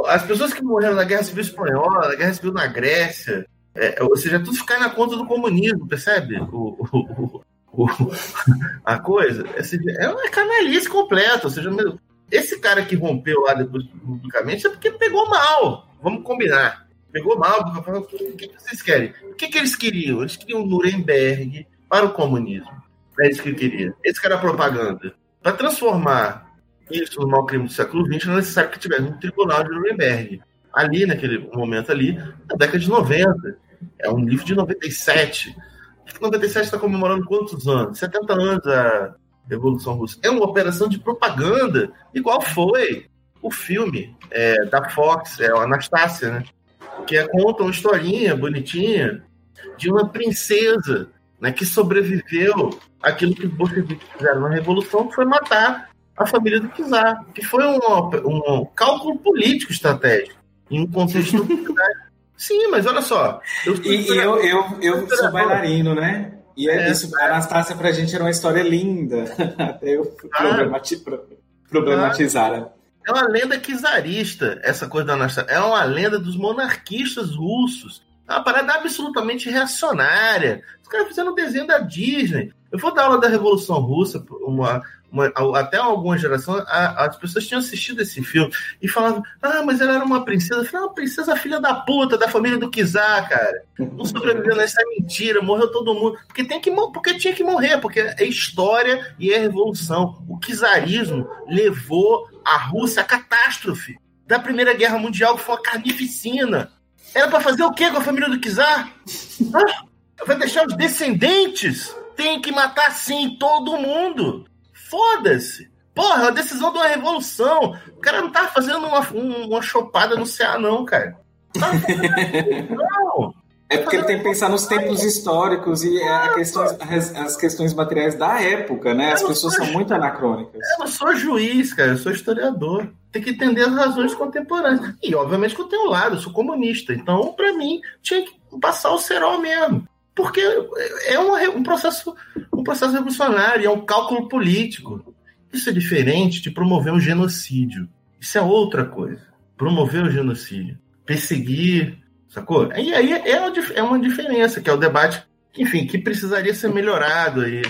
as pessoas que morreram na Guerra Civil Espanhola, na Guerra Civil na Grécia, é, ou seja, tudo ficar na conta do comunismo, percebe? O, o, o, a coisa. É uma canalice completa. Ou seja, esse cara que rompeu lá depois publicamente é porque pegou mal. Vamos combinar. Pegou mal, porque falou, o que vocês querem? O que, que eles queriam? Eles queriam Nuremberg para o comunismo. É isso que queria. Esse cara propaganda. Para transformar isso no mau crime do século XX, não é necessário que tivesse um tribunal de Nuremberg. Ali, naquele momento ali, na década de 90. É um livro de 97. 97 está comemorando quantos anos? 70 anos a Revolução Russa. É uma operação de propaganda, igual foi o filme é, da Fox, é o Anastácia, né? Que é, conta uma historinha bonitinha de uma princesa né, que sobreviveu àquilo que os bolcheviques fizeram na Revolução, que foi matar a família do Czar, que foi um, um cálculo político estratégico, em um contexto... [laughs] Sim, mas olha só. Eu e, e eu, eu, eu sou bailarino, né? E é, é isso, a Anastácia pra gente era uma história linda. Até [laughs] eu ah, problematizar. É uma lenda czarista, essa coisa da Anastácia. É uma lenda dos monarquistas russos. É uma parada absolutamente reacionária. Os caras fizeram um desenho da Disney. Eu vou dar aula da Revolução Russa, uma, uma, até alguma geração, a, as pessoas tinham assistido esse filme e falavam: Ah, mas ela era uma princesa. Eu falei, uma princesa filha da puta, da família do Kizar, cara. Não sobreviveu nessa mentira, morreu todo mundo. Porque, tem que, porque tinha que morrer, porque é história e é revolução. O Kizarismo levou a Rússia à catástrofe da Primeira Guerra Mundial, que foi uma carnificina. Era para fazer o quê com a família do Kizar? Vai deixar os descendentes? Tem que matar sim todo mundo. Foda-se. Porra, é uma decisão de uma revolução. O cara não tá fazendo uma, uma chopada no CA, não, cara. Não. [laughs] É porque ele tem que pensar nos tempos históricos e questões, as, as, questões materiais da época, né? As pessoas são muito anacrônicas. Eu não sou juiz, cara, eu sou historiador. Tem que entender as razões contemporâneas. E, obviamente, que eu tenho um lado, eu sou comunista. Então, para mim, tinha que passar o cerol mesmo porque é um, um, processo, um processo revolucionário, é um cálculo político. Isso é diferente de promover um genocídio. Isso é outra coisa. Promover o genocídio. Perseguir, sacou? E aí é uma, é uma diferença, que é o debate, enfim, que precisaria ser melhorado aí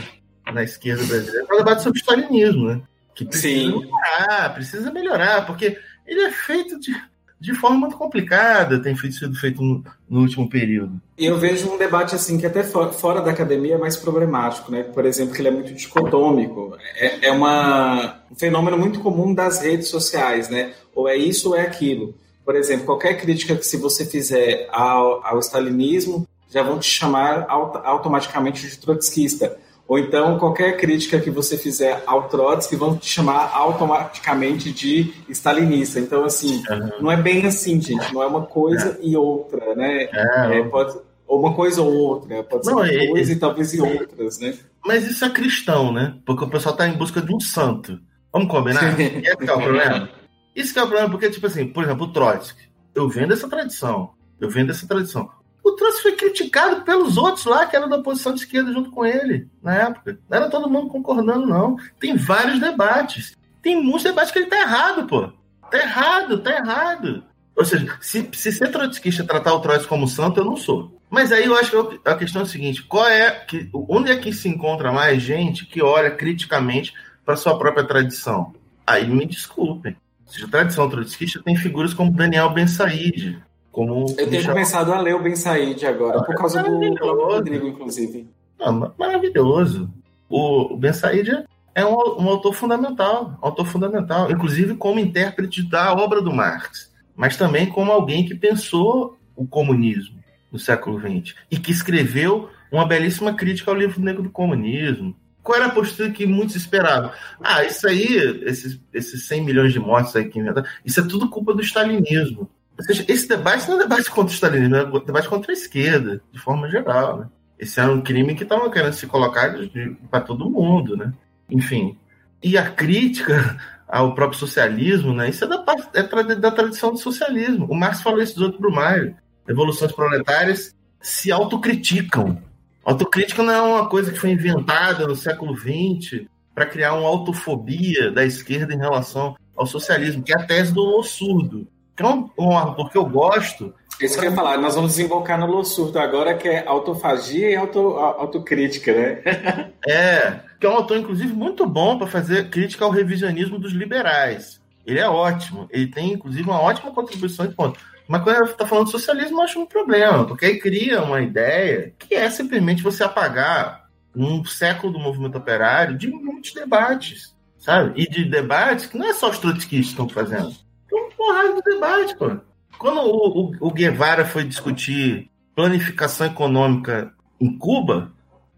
na esquerda brasileira. É o debate sobre stalinismo, né? Que precisa Sim. melhorar, precisa melhorar, porque ele é feito de de forma muito complicada, tem sido feito no, no, último período. E eu vejo um debate assim que até for, fora da academia é mais problemático, né? Por exemplo, que ele é muito dicotômico. É, é uma, um fenômeno muito comum das redes sociais, né? Ou é isso ou é aquilo. Por exemplo, qualquer crítica que se você fizer ao, ao stalinismo, já vão te chamar automaticamente de trotskista ou então, qualquer crítica que você fizer ao Trotsky vão te chamar automaticamente de stalinista. Então, assim, uhum. não é bem assim, gente. Não é uma coisa é. e outra, né? É, é, pode, ou uma coisa ou outra. Pode ser não, uma é, coisa e talvez e outras, né? Mas isso é cristão, né? Porque o pessoal está em busca de um santo. Vamos combinar? Esse é o problema. Isso que é o problema, porque, tipo assim, por exemplo, o Trotsky. Eu vendo essa tradição. Eu vendo essa tradição o Trotsky foi criticado pelos outros lá que eram da oposição de esquerda junto com ele, na época. Não era todo mundo concordando, não. Tem vários debates. Tem muitos debates que ele tá errado, pô. Tá errado, tá errado. Ou seja, se, se ser trotskista tratar o Trotsky como santo, eu não sou. Mas aí eu acho que a questão é a seguinte: qual é que, onde é que se encontra mais gente que olha criticamente para sua própria tradição? Aí me desculpem. Seja, a tradição trotskista tem figuras como Daniel Ben Said, como eu tenho começado a ler o Ben Said agora, por causa do Rodrigo, inclusive. Ah, maravilhoso. O, Ben Said é um, um, autor fundamental, autor fundamental, inclusive como intérprete da obra do Marx, mas também como alguém que pensou o comunismo no século XX e que escreveu uma belíssima crítica ao livro negro do comunismo. Qual era a postura que muitos esperavam? Ah, isso aí, esses, esses 100 milhões de mortes aí que inventaram, isso é tudo culpa do stalinismo. Ou seja, esse debate não é debate contra o stalinismo, é um debate contra a esquerda, de forma geral, né? Esse é um crime que estavam querendo se colocar para todo mundo, né? Enfim. E a crítica [laughs] ao próprio socialismo, né? Isso é da, é da tradição do socialismo. O Marx falou isso do outro Brumário. Revoluções proletárias se autocriticam. Autocrítica não é uma coisa que foi inventada no século XX para criar uma autofobia da esquerda em relação ao socialismo, que é a tese do surdo. Então, um autor que eu gosto. Isso que eu ia falar, nós vamos desembocar no Lossurdo agora, que é autofagia e auto, autocrítica, né? [laughs] é, que é um autor, inclusive, muito bom para fazer crítica ao revisionismo dos liberais. Ele é ótimo, ele tem, inclusive, uma ótima contribuição de ponto. Mas quando ele está falando de socialismo, eu acho um problema, porque aí cria uma ideia que é simplesmente você apagar um século do movimento operário de muitos debates, sabe? E de debates que não é só os trotskistas que estão fazendo porrada do debate, pô. Quando o, o, o Guevara foi discutir planificação econômica em Cuba,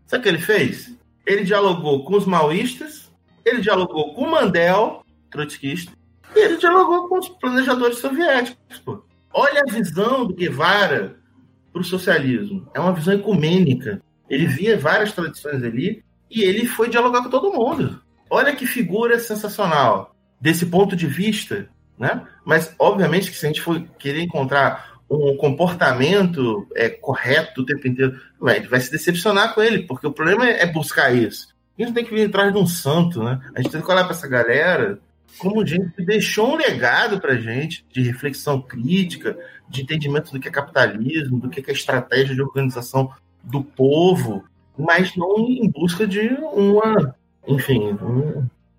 sabe o que ele fez? Ele dialogou com os maoístas, ele dialogou com o Mandel, trotskista, E ele dialogou com os planejadores soviéticos. Pô. Olha a visão do Guevara para o socialismo. É uma visão ecumênica. Ele via várias tradições ali e ele foi dialogar com todo mundo. Olha que figura sensacional. Desse ponto de vista, né? Mas, obviamente, que se a gente for querer encontrar um comportamento é, correto o tempo inteiro, vai, vai se decepcionar com ele, porque o problema é buscar isso. A gente tem que vir atrás de um santo, né? A gente tem que olhar para essa galera como gente que deixou um legado para gente de reflexão crítica, de entendimento do que é capitalismo, do que é estratégia de organização do povo, mas não em busca de uma, enfim,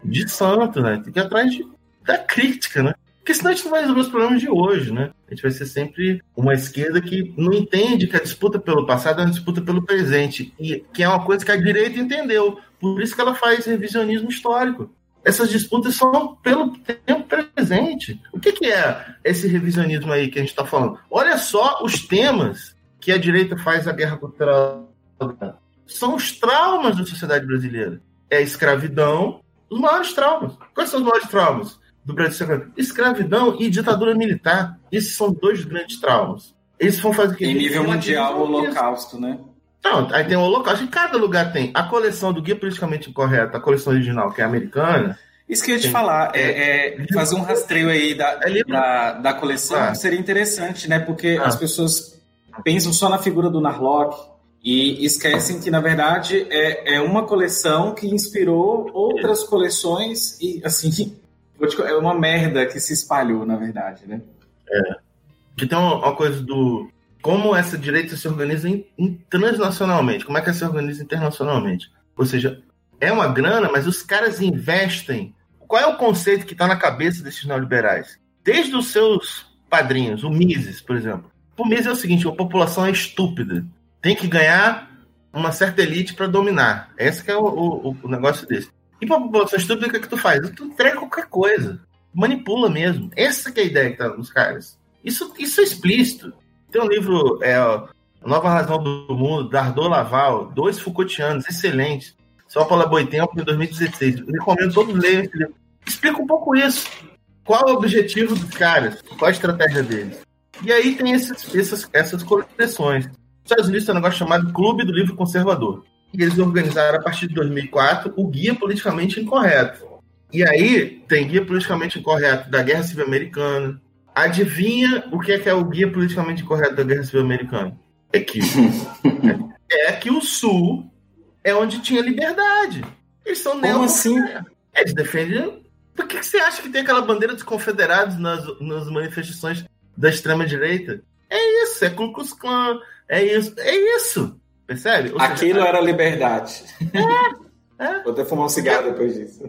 de santo, né? Tem que ir atrás de, da crítica, né? Porque senão a gente não vai resolver os problemas de hoje, né? A gente vai ser sempre uma esquerda que não entende que a disputa pelo passado é uma disputa pelo presente, e que é uma coisa que a direita entendeu. Por isso que ela faz revisionismo histórico. Essas disputas são pelo tempo presente. O que, que é esse revisionismo aí que a gente está falando? Olha só os temas que a direita faz a guerra cultural. São os traumas da sociedade brasileira. É a escravidão, os maiores traumas. Quais são os maiores traumas do Brasil? Escravidão e ditadura militar. Esses são dois grandes traumas. Eles vão fazer Em nível mundial, o holocausto, né? Não, aí tem o holocausto. Em cada lugar tem. A coleção do Guia Politicamente Incorreto, a coleção original, que é americana. Isso que eu ia te falar, é, é, fazer um rastreio aí da, É da, da coleção Ah. seria interessante, né? Porque Ah. as pessoas pensam só na figura do Narlock e esquecem que, na verdade, é, é uma coleção que inspirou outras coleções e, assim, [laughs] é uma merda que se espalhou, na verdade, né? Que tem uma, uma coisa do. Como essa direita se organiza em- em- transnacionalmente, como é que ela se organiza internacionalmente. Ou seja, é uma grana, mas os caras investem. Qual é o conceito que está na cabeça desses neoliberais? Desde os seus padrinhos, o Mises, por exemplo. O Mises é o seguinte: a população é estúpida. Tem que ganhar uma certa elite para dominar. Esse é o, o- o negócio desse. E para a população estúpida, o que, é que tu faz? Tu entrega qualquer coisa. Manipula mesmo. Essa é a ideia que tá nos caras. Isso, isso é explícito. Tem um livro, é, Nova Razão do Mundo, Dardot Laval, dois Foucaultianos, excelentes. Só Paula Boitempo, de 2016. Eu recomendo todos lerem esse livro. Explica um pouco isso. Qual é o objetivo dos caras? Qual a estratégia deles? E aí tem esses, essas, essas coleções. Nos Estados Unidos tem um negócio chamado Clube do Livro Conservador. E eles organizaram, a partir de 2004, o Guia Politicamente Incorreto. E aí tem Guia Politicamente Incorreto da Guerra Civil Americana. Adivinha o que é, que é o Guia Politicamente Incorreto da Guerra Civil Americana? É que, [laughs] é que o Sul é onde tinha liberdade. Eles são Como assim? Eles defendem. Por que que você acha que tem aquela bandeira dos confederados nas, nas manifestações da extrema-direita? É isso, é Ku Klux Klan, é isso, é isso. Percebe? Ou seja, Aquilo era liberdade. É. [laughs] Vou até fumar um cigarro depois disso.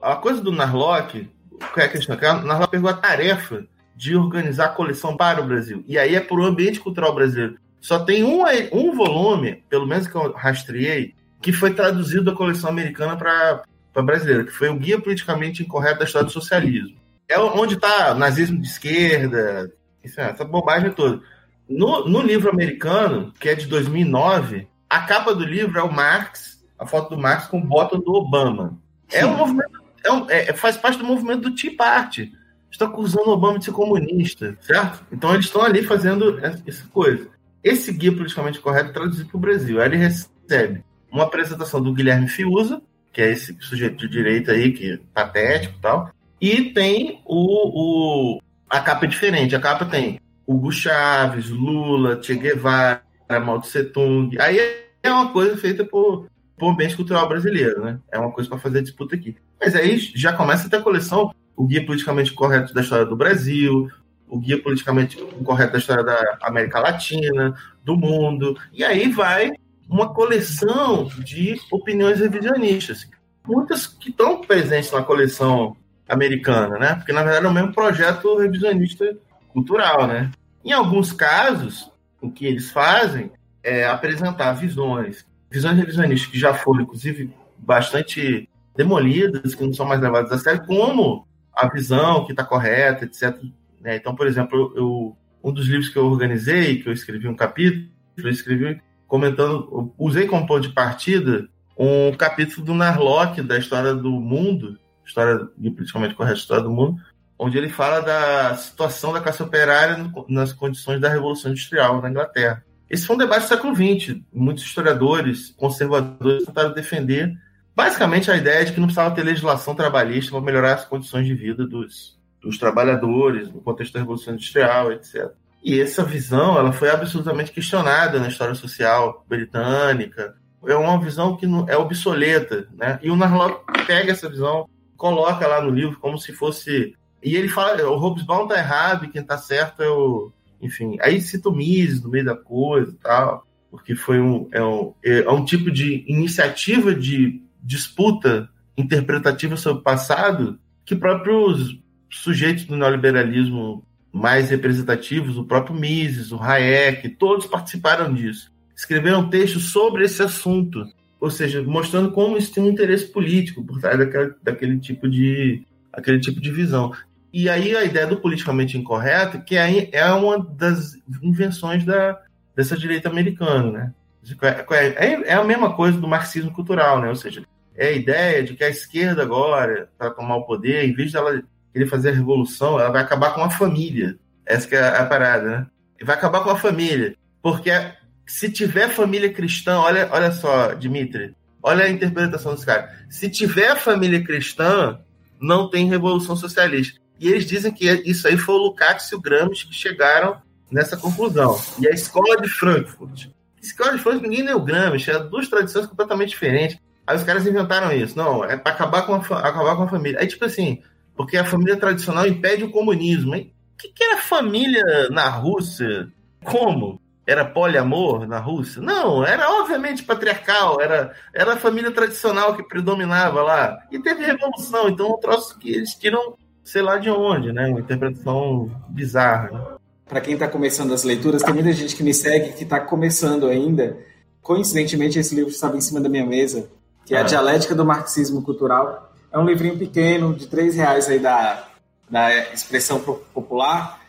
A coisa do Narlock, qual é a questão? Que o Narlock pegou a tarefa de organizar a coleção para o Brasil. E aí é para o ambiente cultural brasileiro. Só tem um, um volume, pelo menos que eu rastreei, que foi traduzido da coleção americana para a brasileira, que foi o Guia Politicamente Incorreto da História do Socialismo. É onde está nazismo de esquerda, isso, é, essa bobagem toda. No, no livro americano, que é de 2009, a capa do livro é o Marx, a foto do Marx com o bottom do Obama. É um movimento, é um- é- faz parte do movimento do Tea Party. Está acusando o Obama de ser comunista, certo? Então eles estão ali fazendo essa coisa. Esse guia politicamente correto é traduzido para o Brasil. Aí ele recebe uma apresentação do Guilherme Fiuza, que é esse sujeito de direita aí, que é patético e tal. E tem o, o, a capa é diferente. A capa tem Hugo Chaves, Lula, Che Guevara, Mao Tse Tung. Aí é uma coisa feita por, por ambiente cultural brasileiro, né? É uma coisa para fazer disputa aqui. Mas aí já começa a ter a coleção, o Guia Politicamente Correto da História do Brasil, o Guia Politicamente Correto da História da América Latina, do mundo. E aí vai uma coleção de opiniões revisionistas. Muitas que estão presentes na coleção americana, né? Porque na verdade é o mesmo projeto revisionista cultural, né? Em alguns casos, o que eles fazem é apresentar visões, visões revisionistas que já foram, inclusive, bastante demolidas, que não são mais levadas a sério, como a visão que está correta, etc. né? Então, por exemplo, eu, um dos livros que eu organizei, que eu escrevi um capítulo, eu escrevi comentando, usei como ponto de partida um capítulo do Narlock, da história do mundo, história de politicamente correta, história do mundo, onde ele fala da situação da classe operária nas condições da Revolução Industrial na Inglaterra. Esse foi um debate do século XX. Muitos historiadores conservadores tentaram defender basicamente a ideia de que não precisava ter legislação trabalhista para melhorar as condições de vida dos, dos trabalhadores no contexto da Revolução Industrial, etc. E essa visão ela foi absolutamente questionada na história social britânica. É uma visão que é obsoleta, né? E o Narlock pega essa visão, coloca lá no livro como se fosse e ele fala, o Hobsbawm tá errado e quem tá certo é o enfim, aí cita o Mises no meio da coisa e tal, porque foi um é, um, é um tipo de iniciativa de disputa interpretativa sobre o passado que próprios sujeitos do neoliberalismo mais representativos, o próprio Mises, o Hayek, todos participaram disso. Escreveram textos sobre esse assunto, ou seja, mostrando como isso tem um interesse político por trás daquele, tipo de aquele tipo de visão. E aí a ideia do politicamente incorreto, que é, é uma das invenções da, dessa direita americana, né? É, é a mesma coisa do marxismo cultural, né? Ou seja, é a ideia de que a esquerda agora, para tomar o poder, em vez de ela querer fazer a revolução, ela vai acabar com a família. Essa que é a parada, né? Vai acabar com a família. Porque se tiver família cristã, olha, olha só, Dimitri, olha a interpretação dos caras. Se tiver família cristã, não tem revolução socialista. E eles dizem que isso aí foi o Lukács e o Gramsci que chegaram nessa conclusão. E a escola de Frankfurt. A escola de Frankfurt, ninguém leu Gramsci, é duas tradições completamente diferentes. Aí os caras inventaram isso. Não, é para acabar, com a, acabar com a família. Aí, tipo assim, porque a família tradicional impede o comunismo. O que, que era família na Rússia? Como? Era poliamor na Rússia? Não, era obviamente patriarcal, era, era a família tradicional que predominava lá. E teve revolução, então é um troço que eles tiram sei lá de onde, né? Uma interpretação bizarra. Né? Para quem está começando as leituras, tem muita gente que me segue que está começando ainda. Coincidentemente, esse livro estava em cima da minha mesa, que é ah. A Dialética do Marxismo Cultural. É um livrinho pequeno, de três reais aí da, da expressão popular.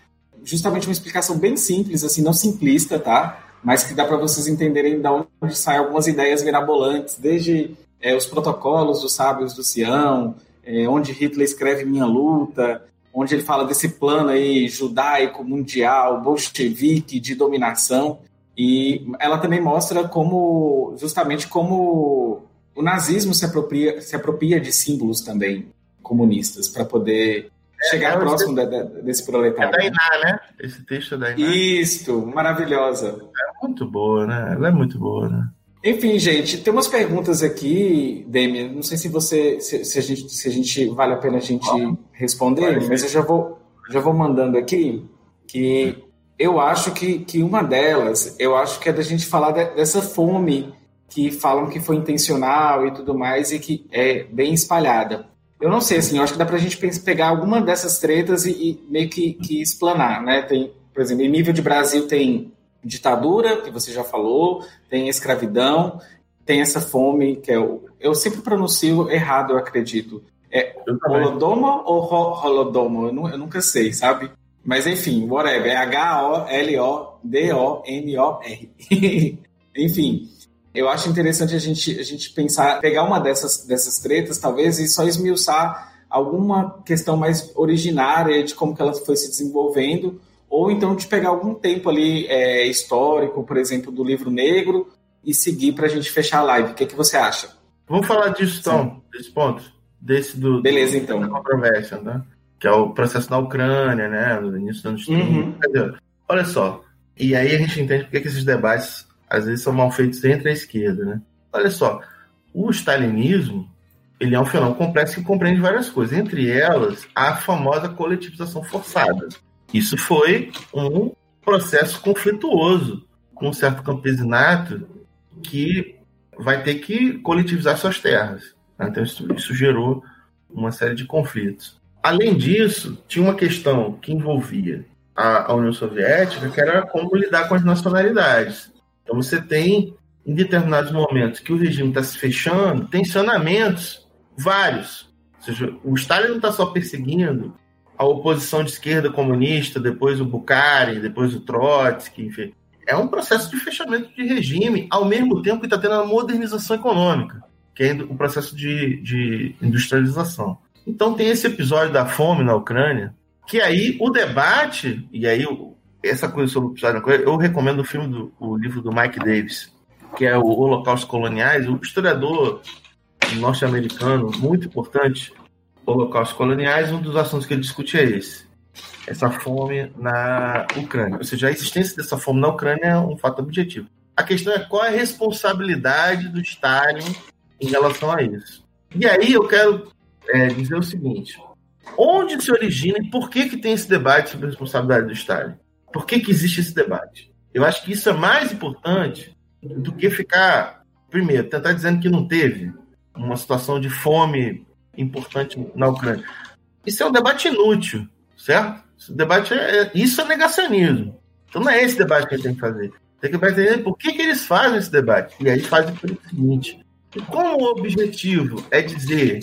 Justamente uma explicação bem simples, assim, não simplista, tá? Mas que dá para vocês entenderem de onde saem algumas ideias mirabolantes, desde é, os protocolos dos sábios do Sião, é, onde Hitler escreve Minha Luta, onde ele fala desse plano aí judaico, mundial, bolchevique, de dominação. E ela também mostra como, justamente como o nazismo se apropria, se apropria de símbolos também comunistas para poder é, chegar próximo da, da, desse proletário. É da Iná, né? Esse texto é da Iná. Isto, maravilhosa. É muito boa, né? Ela é muito boa, né? Enfim, gente, tem umas perguntas aqui, Demi. Não sei se você, se, se, a gente, se a gente vale a pena a gente responder, mas eu já vou, já vou mandando aqui que eu acho que, que uma delas, eu acho que é da gente falar de, dessa fome que falam que foi intencional e tudo mais e que é bem espalhada. Eu não sei, assim, eu acho que dá pra gente pegar alguma dessas tretas e, e meio que, que explanar, né? Tem, por exemplo, em nível de Brasil tem ditadura, que você já falou, tem escravidão, tem essa fome, que é o. Eu sempre pronuncio errado, eu acredito. É Holodomo ou Holodomo? Eu, eu, nunca sei, sabe? Mas enfim, whatever. É H-O-L-O-D-O-M-O-R. [laughs] enfim, eu acho interessante a gente, a gente pensar, pegar uma dessas, dessas tretas, talvez, e só esmiuçar alguma questão mais originária de como que ela foi se desenvolvendo ou então de pegar algum tempo ali é, histórico, por exemplo, do livro negro, e seguir para a gente fechar a live. O que, é que você acha? Vamos falar disso, então, desse ponto, desse do, Beleza, então. da controvérsia, né? que é o processo na Ucrânia, né, no início dos anos 30. Uhum. Olha só, e aí a gente entende porque que esses debates às vezes são mal feitos entre a esquerda, né? Olha só, o stalinismo ele é um fenômeno complexo que compreende várias coisas, entre elas a famosa coletivização forçada. Isso foi um processo conflituoso com um certo campesinato que vai ter que coletivizar suas terras. Né? Então, isso, isso gerou uma série de conflitos. Além disso, tinha uma questão que envolvia a, a, União Soviética, que era como lidar com as nacionalidades. Então, você tem, em determinados momentos que o regime está se fechando, tensionamentos vários. Ou seja, o Stalin não está só perseguindo a oposição de esquerda comunista, depois o Bukharin, depois o Trotsky, enfim. É um processo de fechamento de regime, ao mesmo tempo que está tendo a modernização econômica, que é o processo de, de industrialização. Então tem esse episódio da fome na Ucrânia, Que aí o debate, e aí essa coisa sobre o Stalin, eu recomendo o filme, do, o livro do Mike Davis, que é o Holocausto Coloniais, o historiador norte-americano, muito importante, Holocausto Coloniais, um dos assuntos que ele discute é esse. Essa fome na Ucrânia. Ou seja, a existência dessa fome na Ucrânia é um fato objetivo. A questão é qual é a responsabilidade do Stalin em relação a isso. E aí eu quero é, dizer o seguinte: onde se origina e por que, que tem esse debate sobre a responsabilidade do Stalin? Por que, que existe esse debate? Eu acho que isso é mais importante do que ficar, primeiro, tentar dizendo que não teve uma situação de fome importante na Ucrânia. Isso é um debate inútil, certo? Esse debate é, isso é negacionismo. Então não é esse debate que a gente tem que fazer. Tem que entender por que, que eles fazem esse debate. E aí fazem pelo seguinte: como o objetivo é dizer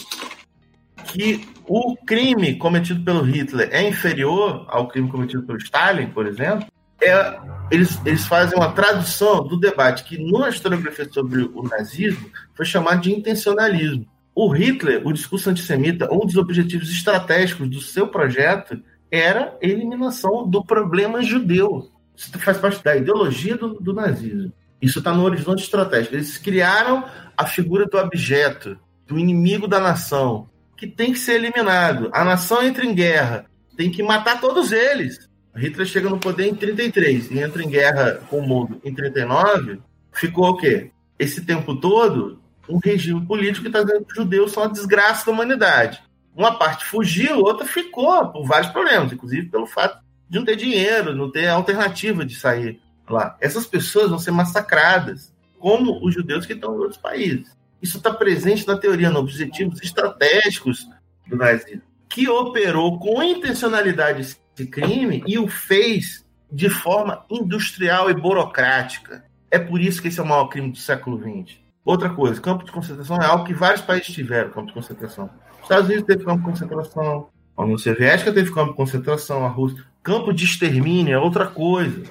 que o crime cometido pelo Hitler é inferior ao crime cometido pelo Stalin, por exemplo, é, eles, eles fazem uma tradução do debate que na historiografia sobre o nazismo foi chamado de intencionalismo. O Hitler, o discurso antissemita, um dos objetivos estratégicos do seu projeto era a eliminação do problema judeu. Isso faz parte da ideologia do, do nazismo. Isso está no horizonte estratégico. Eles criaram a figura do abjeto, do inimigo da nação, que tem que ser eliminado. A nação entra em guerra, tem que matar todos eles. Hitler chega no poder em 33 e entra em guerra com o mundo em 39. Ficou o quê? Esse tempo todo, um regime político que está dizendo que os judeus são a desgraça da humanidade. Uma parte fugiu, outra ficou, por vários problemas, inclusive pelo fato de não ter dinheiro, não ter alternativa de sair lá. Essas pessoas vão ser massacradas, como os judeus que estão em outros países. Isso está presente na teoria, nos objetivos estratégicos do nazismo, que operou com intencionalidade esse crime e o fez de forma industrial e burocrática. É por isso que esse é o maior crime do século XX. Outra coisa, campo de concentração é algo que vários países tiveram, campo de concentração. Os Estados Unidos teve campo de concentração, a União Soviética teve campo de concentração, a Rússia. Campo de extermínio é outra coisa.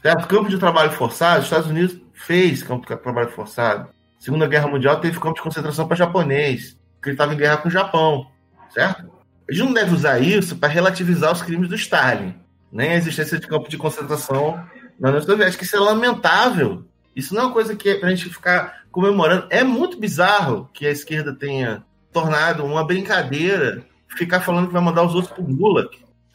Certo? Campo de trabalho forçado, os Estados Unidos fez campo de trabalho forçado. Segunda Guerra Mundial teve campo de concentração para japonês, porque ele estava em guerra com o Japão, certo? A gente não deve usar isso para relativizar os crimes do Stalin, nem a existência de campo de concentração na União Soviética. Isso é lamentável. Isso não é uma coisa que é para a gente ficar comemorando. É muito bizarro que a esquerda tenha tornado uma brincadeira ficar falando que vai mandar os outros para o Gulag.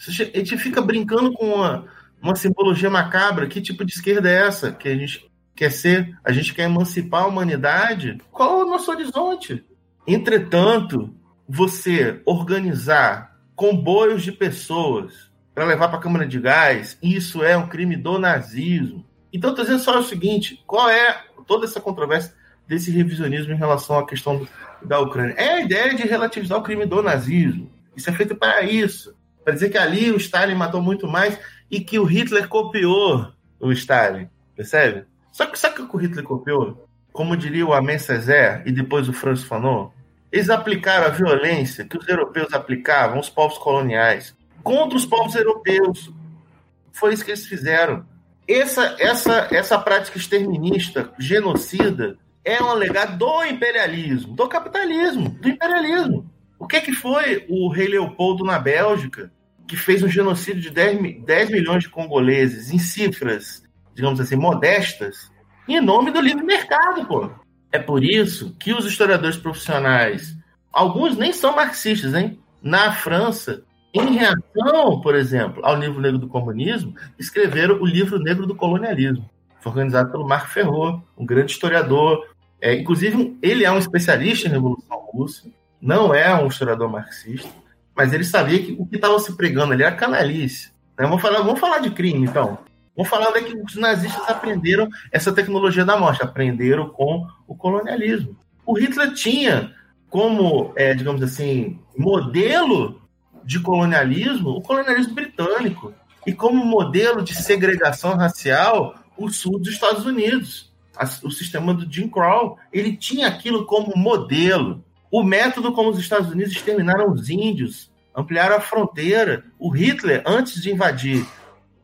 A gente fica brincando com uma, uma simbologia macabra. Que tipo de esquerda é essa que a gente quer ser? A gente quer emancipar a humanidade? Qual é o nosso horizonte? Entretanto, você organizar comboios de pessoas para levar para a Câmara de Gás, isso é um crime do nazismo. Então, estou dizendo só o seguinte: qual é toda essa controvérsia desse revisionismo em relação à questão da Ucrânia? É a ideia de relativizar o crime do nazismo. Isso é feito para isso para dizer que ali o Stalin matou muito mais e que o Hitler copiou o Stalin, percebe? Só que sabe o que o Hitler copiou? Como diria o Amen Césaire e depois o Franz Fanon, eles aplicaram a violência que os europeus aplicavam aos povos coloniais contra os povos europeus. Foi isso que eles fizeram. Essa, essa, essa prática exterminista, genocida, é um legado do imperialismo, do capitalismo, do imperialismo. O que, é que foi o rei Leopoldo na Bélgica, que fez um genocídio de 10, 10 milhões de congoleses em cifras, digamos assim, modestas, em nome do livre mercado, pô? É por isso que os historiadores profissionais, alguns nem são marxistas, hein? Na França, em reação, por exemplo, ao livro negro do comunismo, escreveram o livro negro do colonialismo. Foi organizado pelo Marc Ferrot, um grande historiador. É, inclusive, ele é um especialista em Revolução Russa, não é um historiador marxista, mas ele sabia que o que estava se pregando ali era canalice. Né? Vamos, falar, vamos falar de crime, então. Vamos falar que os nazistas aprenderam essa tecnologia da morte, aprenderam com o colonialismo. O Hitler tinha como, é, digamos assim, modelo de colonialismo o colonialismo britânico e como modelo de segregação racial o sul dos Estados Unidos, o sistema do Jim Crow. Ele tinha aquilo como modelo. O método como os Estados Unidos exterminaram os índios, ampliaram a fronteira. O Hitler, antes de invadir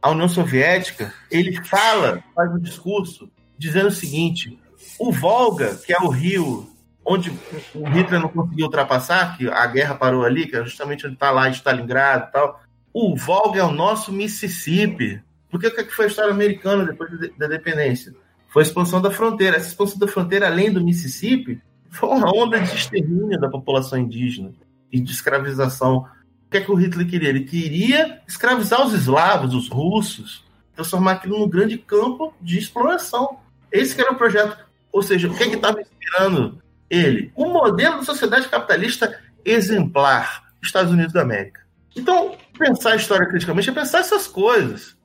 a União Soviética, ele fala, faz um discurso dizendo o seguinte: o Volga, que é o rio onde o Hitler não conseguiu ultrapassar, que a guerra parou ali, que é justamente onde está lá Stalingrado e tal. o Volga é o nosso Mississippi. Porque o que foi a história americana depois da independência? Foi a expansão da fronteira. Essa expansão da fronteira, além do Mississippi, foi uma onda de extermínio da população indígena e de escravização. O que é que o Hitler queria? Ele queria escravizar os eslavos, os russos, transformar aquilo num grande campo de exploração. Esse era o projeto. Ou seja, o que é estava inspirando ele? O modelo de sociedade capitalista exemplar, Estados Unidos da América. Então, pensar a história criticamente é pensar essas coisas.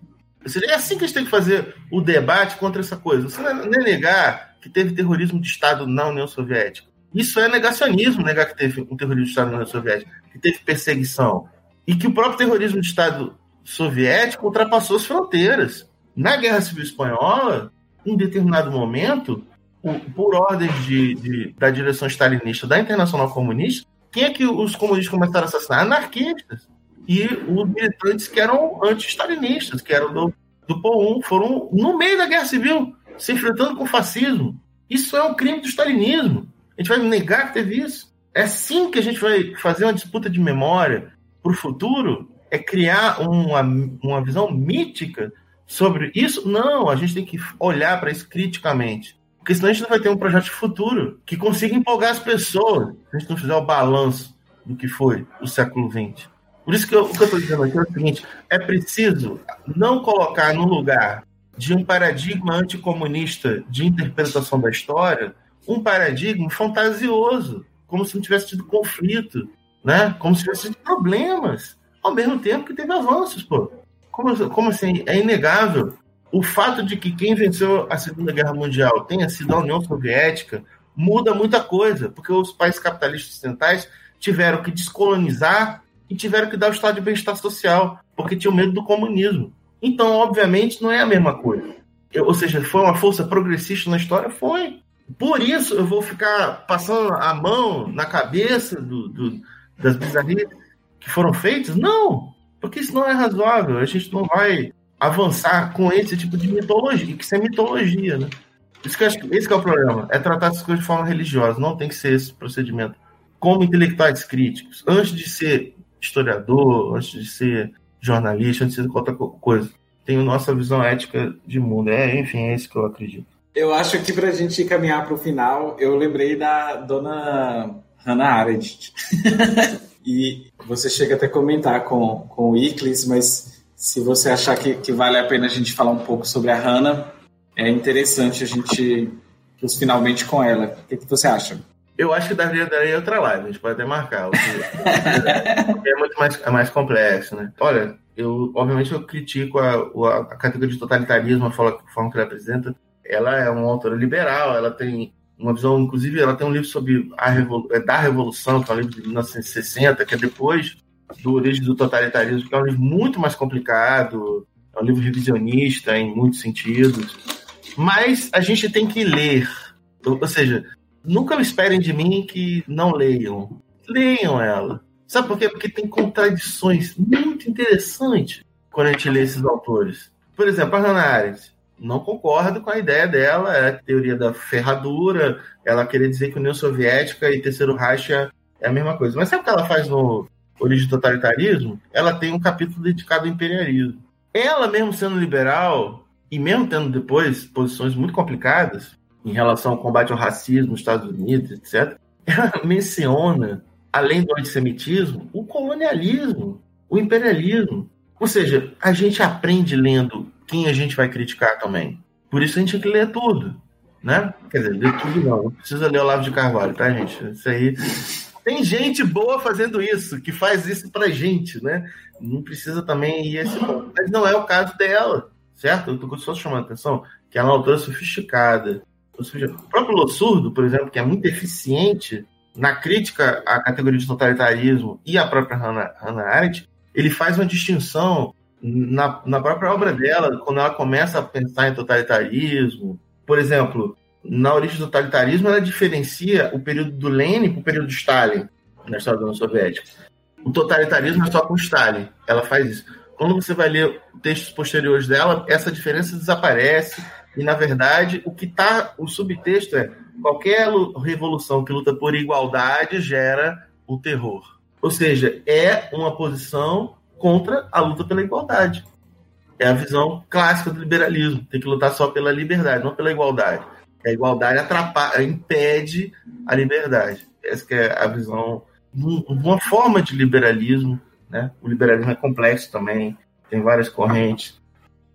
Ou seja, é assim que a gente tem que fazer o debate contra essa coisa. Você não é negar que teve terrorismo de Estado na União Soviética. Isso é negacionismo, negar que teve um terrorismo de Estado na União Soviética, que teve perseguição. E que o próprio terrorismo de Estado soviético ultrapassou as fronteiras. Na Guerra Civil Espanhola, em determinado momento, por ordem de, de, da direção stalinista da Internacional Comunista, quem é que os comunistas começaram a assassinar? Anarquistas. E os militantes que eram anti-stalinistas, que eram do, do POUM, foram no meio da Guerra Civil, se enfrentando com o fascismo. Isso é um crime do stalinismo. A gente vai negar que teve isso. É assim que a gente vai fazer uma disputa de memória para o futuro? É criar uma, uma visão mítica sobre isso? Não, a gente tem que olhar para isso criticamente. Porque senão a gente não vai ter um projeto de futuro que consiga empolgar as pessoas se a gente não fizer o balanço do que foi o século XX. Por isso que eu, o que eu estou dizendo aqui é o seguinte: é preciso não colocar no lugar de um paradigma anticomunista de interpretação da história um paradigma fantasioso, como se não tivesse tido conflito, né? como se tivesse tido problemas, ao mesmo tempo que teve avanços. Pô. Como, como assim? É inegável. O fato de que quem venceu a Segunda Guerra Mundial tenha sido a União Soviética muda muita coisa, porque os países capitalistas ocidentais tiveram que descolonizar e tiveram que dar o estado de bem-estar social, porque tinham medo do comunismo. Então, obviamente, não é a mesma coisa. ou seja, foi uma força progressista na história? Foi. Por isso eu vou ficar passando a mão na cabeça do, do, das bizarrices que foram feitas? Não, porque isso não é razoável. A gente não vai avançar com esse tipo de mitologia, que isso é mitologia, né? Isso que acho, esse que é o problema, é tratar essas coisas de forma religiosa, não tem que ser esse procedimento. Como intelectuais críticos, antes de ser historiador, antes de ser jornalista, antes de ser qualquer coisa, tem a nossa visão ética de mundo. É, enfim, é isso que eu acredito. Eu acho que para a gente caminhar para o final, eu lembrei da dona Hannah Arendt. [laughs] e você chega até a comentar com, com o Iclis, mas se você achar que, que vale a pena a gente falar um pouco sobre a Hannah, é interessante a gente finalmente com ela. O que, que você acha? Eu acho que daria, daria outra live, a gente pode até marcar. [laughs] é muito mais, é mais complexo, né? Olha, eu obviamente eu critico a, a, categoria de totalitarismo, a forma, a forma que ela apresenta, ela é uma autora liberal, ela tem uma visão, inclusive, ela tem um livro sobre a Revolu é, da Revolução, que é um livro de 1960, que é depois do Origem do Totalitarismo, que é um livro muito mais complicado, é um livro revisionista em muitos sentidos. Mas a gente tem que ler. Ou seja, nunca esperem de mim que não leiam. Leiam ela. Sabe por quê? Porque tem contradições muito interessantes quando a gente lê esses autores. Por exemplo, a Hannah Arendt não concordo com a ideia dela, é a teoria da ferradura, ela querer dizer que União Soviética e Terceiro Reich é a mesma coisa. Mas sabe o que ela faz no Origem do Totalitarismo? Ela tem um capítulo dedicado ao imperialismo. Ela, mesmo sendo liberal, e mesmo tendo depois posições muito complicadas em relação ao combate ao racismo nos Estados Unidos, etc., ela [laughs] menciona, além do antissemitismo, o colonialismo, o imperialismo. Ou seja, a gente aprende lendo quem a gente vai criticar também. Por isso a gente tem que ler tudo, né? Quer dizer, ler tudo não. Não precisa ler Olavo de Carvalho, tá, gente? Isso aí. Tem gente boa fazendo isso, que faz isso pra gente, né? Não precisa também ir esse ponto. Mas não é o caso dela, certo? Eu tô só chamando a atenção que ela é uma autora sofisticada. O próprio Lossurdo, por exemplo, que é muito eficiente na crítica à categoria de totalitarismo e à própria Hannah Arendt, ele faz uma distinção na, na própria obra dela, quando ela começa a pensar em totalitarismo, por exemplo, na origem do totalitarismo, ela diferencia o período do Lenin para o período do Stalin na história da União Soviética. O totalitarismo é só com Stalin, ela faz isso. Quando você vai ler textos posteriores dela, essa diferença desaparece e, na verdade, o que está, o subtexto é qualquer revolução que luta por igualdade gera o terror. Ou seja, é uma posição contra a luta pela igualdade. É a visão clássica do liberalismo. Tem que lutar só pela liberdade, não pela igualdade. A igualdade atrapalha, impede a liberdade. Essa é a visão, uma forma de liberalismo. Né? O liberalismo é complexo também, tem várias correntes,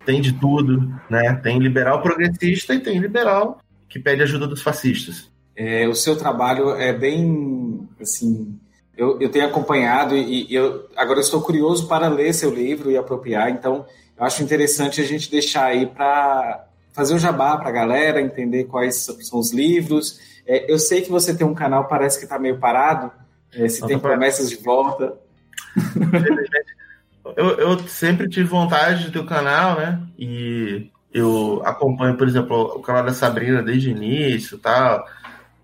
tem de tudo. Né? Tem liberal progressista e tem liberal que pede ajuda dos fascistas. É, o seu trabalho é bem, assim, eu, eu tenho acompanhado e, e eu agora estou curioso para ler seu livro e apropriar, então eu acho interessante a gente deixar aí para fazer o jabá para a galera, entender quais são os livros. É, eu sei que você tem um canal, parece que está meio parado, é, se Não, tem promessas de volta. [laughs] Eu, eu, sempre tive vontade de ter o um canal, né? E eu acompanho, por exemplo, o canal da Sabrina desde o início tal,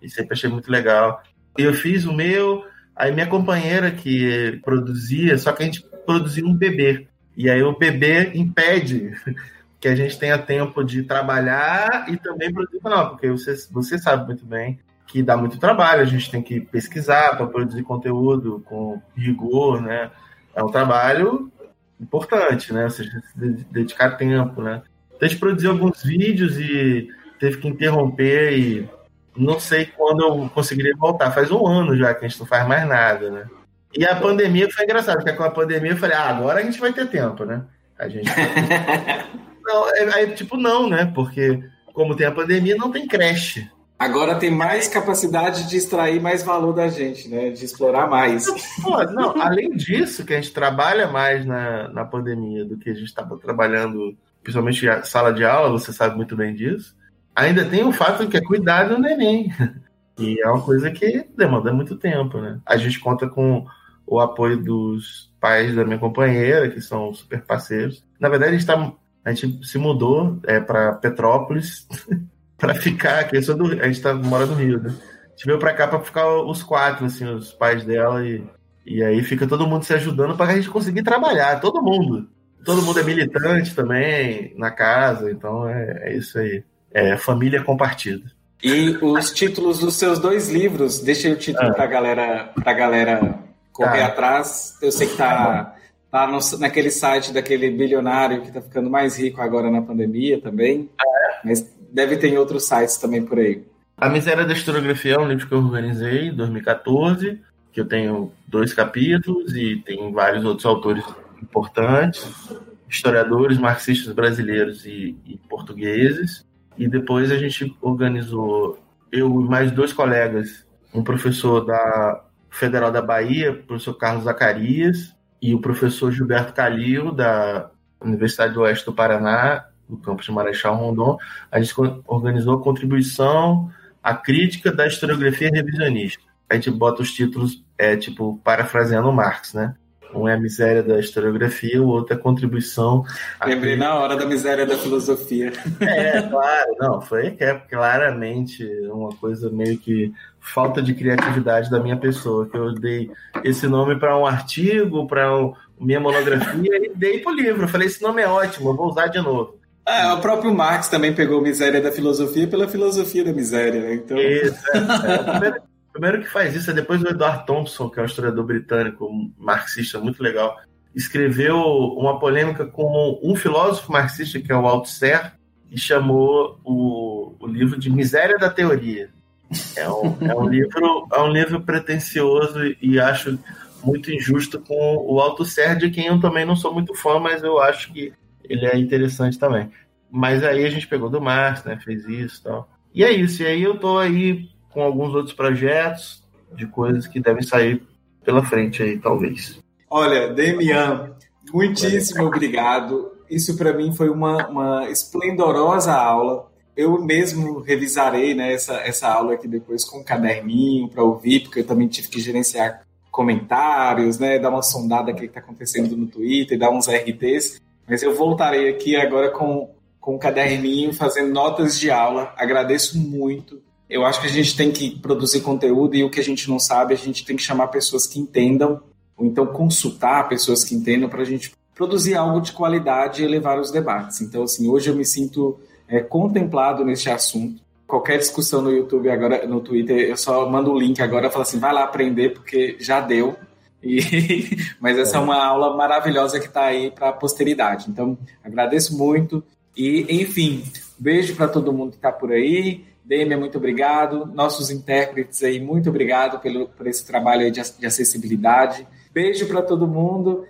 e sempre achei muito legal. Eu fiz o meu, aí minha companheira que produzia, só que a gente produzia um bebê. E aí o bebê impede [laughs] que a gente tenha tempo de trabalhar e também produzir canal, porque você, você sabe muito bem que dá muito trabalho, a gente tem que pesquisar para produzir conteúdo com rigor, né? É um trabalho importante, né? Seja, dedicar tempo, né? Então a gente produziu alguns vídeos e teve que interromper e não sei quando eu conseguiria voltar. Faz um ano já que a gente não faz mais nada, né? E a pandemia foi engraçado, porque com a pandemia eu falei, ah, agora a gente vai ter tempo, né? A gente. [laughs] não, é, é, tipo, não, né? Porque como tem a pandemia, não tem creche. Agora tem mais capacidade de extrair mais valor da gente, né? De explorar mais. Pô, não, além disso, que a gente trabalha mais na, na pandemia do que a gente estava trabalhando, principalmente sala de aula, você sabe muito bem disso. Ainda tem o fato que é cuidar do neném. [laughs] E é uma coisa que demanda muito tempo, né? A gente conta com o apoio dos pais da minha companheira, que são super parceiros. Na verdade, a gente, tá, a gente se mudou é, para Petrópolis [laughs] para ficar aqui. Do, a gente tá, mora no Rio, né? A gente veio para cá para ficar os quatro, assim, os pais dela, e, e aí fica todo mundo se ajudando para a gente conseguir trabalhar, todo mundo. Todo mundo é militante também na casa, então é, é isso aí. É família compartida. E os títulos dos seus dois livros, deixa o título ah. para galera, pra galera correr ah. atrás. Eu sei que tá, tá no, naquele site daquele bilionário que está ficando mais rico agora na pandemia também. Ah, é? Mas deve ter outros sites também por aí. A Miséria da Historiografia é um livro que eu organizei em 2014, que eu tenho dois capítulos e tem vários outros autores importantes, historiadores marxistas brasileiros e, e portugueses. E depois a gente organizou, eu e mais dois colegas, um professor da Federal da Bahia, o professor Carlos Zacarias, e o professor Gilberto Calil, da Universidade do Oeste do Paraná, do campus de Marechal Rondon. A gente organizou a contribuição à crítica da historiografia revisionista. A gente bota os títulos, é tipo, parafraseando Marx, né? Um é a miséria da historiografia, o outro é a contribuição. Lembrei na hora da miséria da filosofia. É, claro, não, foi é claramente uma coisa meio que falta de criatividade da minha pessoa, que eu dei esse nome para um artigo, para um, minha monografia e dei para o livro. Eu falei, esse nome é ótimo, eu vou usar de novo. Ah, o próprio Marx também pegou miséria da filosofia pela filosofia da miséria, né? Então... Isso, é, é primeiro que faz isso é depois o Edward Thompson, que é um historiador britânico, marxista muito legal, escreveu uma polêmica com um filósofo marxista, que é o Althusser, e chamou o, o livro de Miséria da Teoria. É um, é um livro é um livro pretencioso e acho muito injusto com o Althusser, de quem eu também não sou muito fã, mas eu acho que ele é interessante também. Mas aí a gente pegou do Marx, né, fez isso e tal. E é isso, e aí eu tô aí com alguns outros projetos de coisas que devem sair pela frente aí, talvez. Olha, Demian, muitíssimo obrigado. Isso para mim foi uma, uma esplendorosa aula. Eu mesmo revisarei né, essa, essa aula aqui depois com um caderninho para ouvir, porque eu também tive que gerenciar comentários, né, dar uma sondada aqui que está acontecendo no Twitter, dar uns RTs. Mas eu voltarei aqui agora com, com um caderninho, fazendo notas de aula. Agradeço muito eu acho que a gente tem que produzir conteúdo e o que a gente não sabe, a gente tem que chamar pessoas que entendam, ou então consultar pessoas que entendam para a gente produzir algo de qualidade e elevar os debates. Então, assim, hoje eu me sinto é, contemplado neste assunto. Qualquer discussão no YouTube agora, no Twitter, eu só mando o link agora e falo assim, vai lá aprender porque já deu. E, [laughs] mas essa é. é uma aula maravilhosa que está aí para a posteridade. Então, agradeço muito. E, enfim, beijo para todo mundo que está por aí. Dêmia, muito obrigado. Nossos intérpretes aí, muito obrigado pelo, por esse trabalho de, de acessibilidade. Beijo para todo mundo.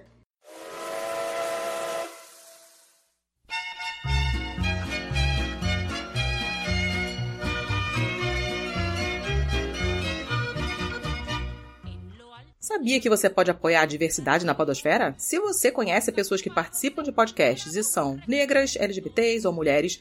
Sabia que você pode apoiar a diversidade na podosfera? Se você conhece pessoas que participam de podcasts e são negras, LGBTs ou mulheres,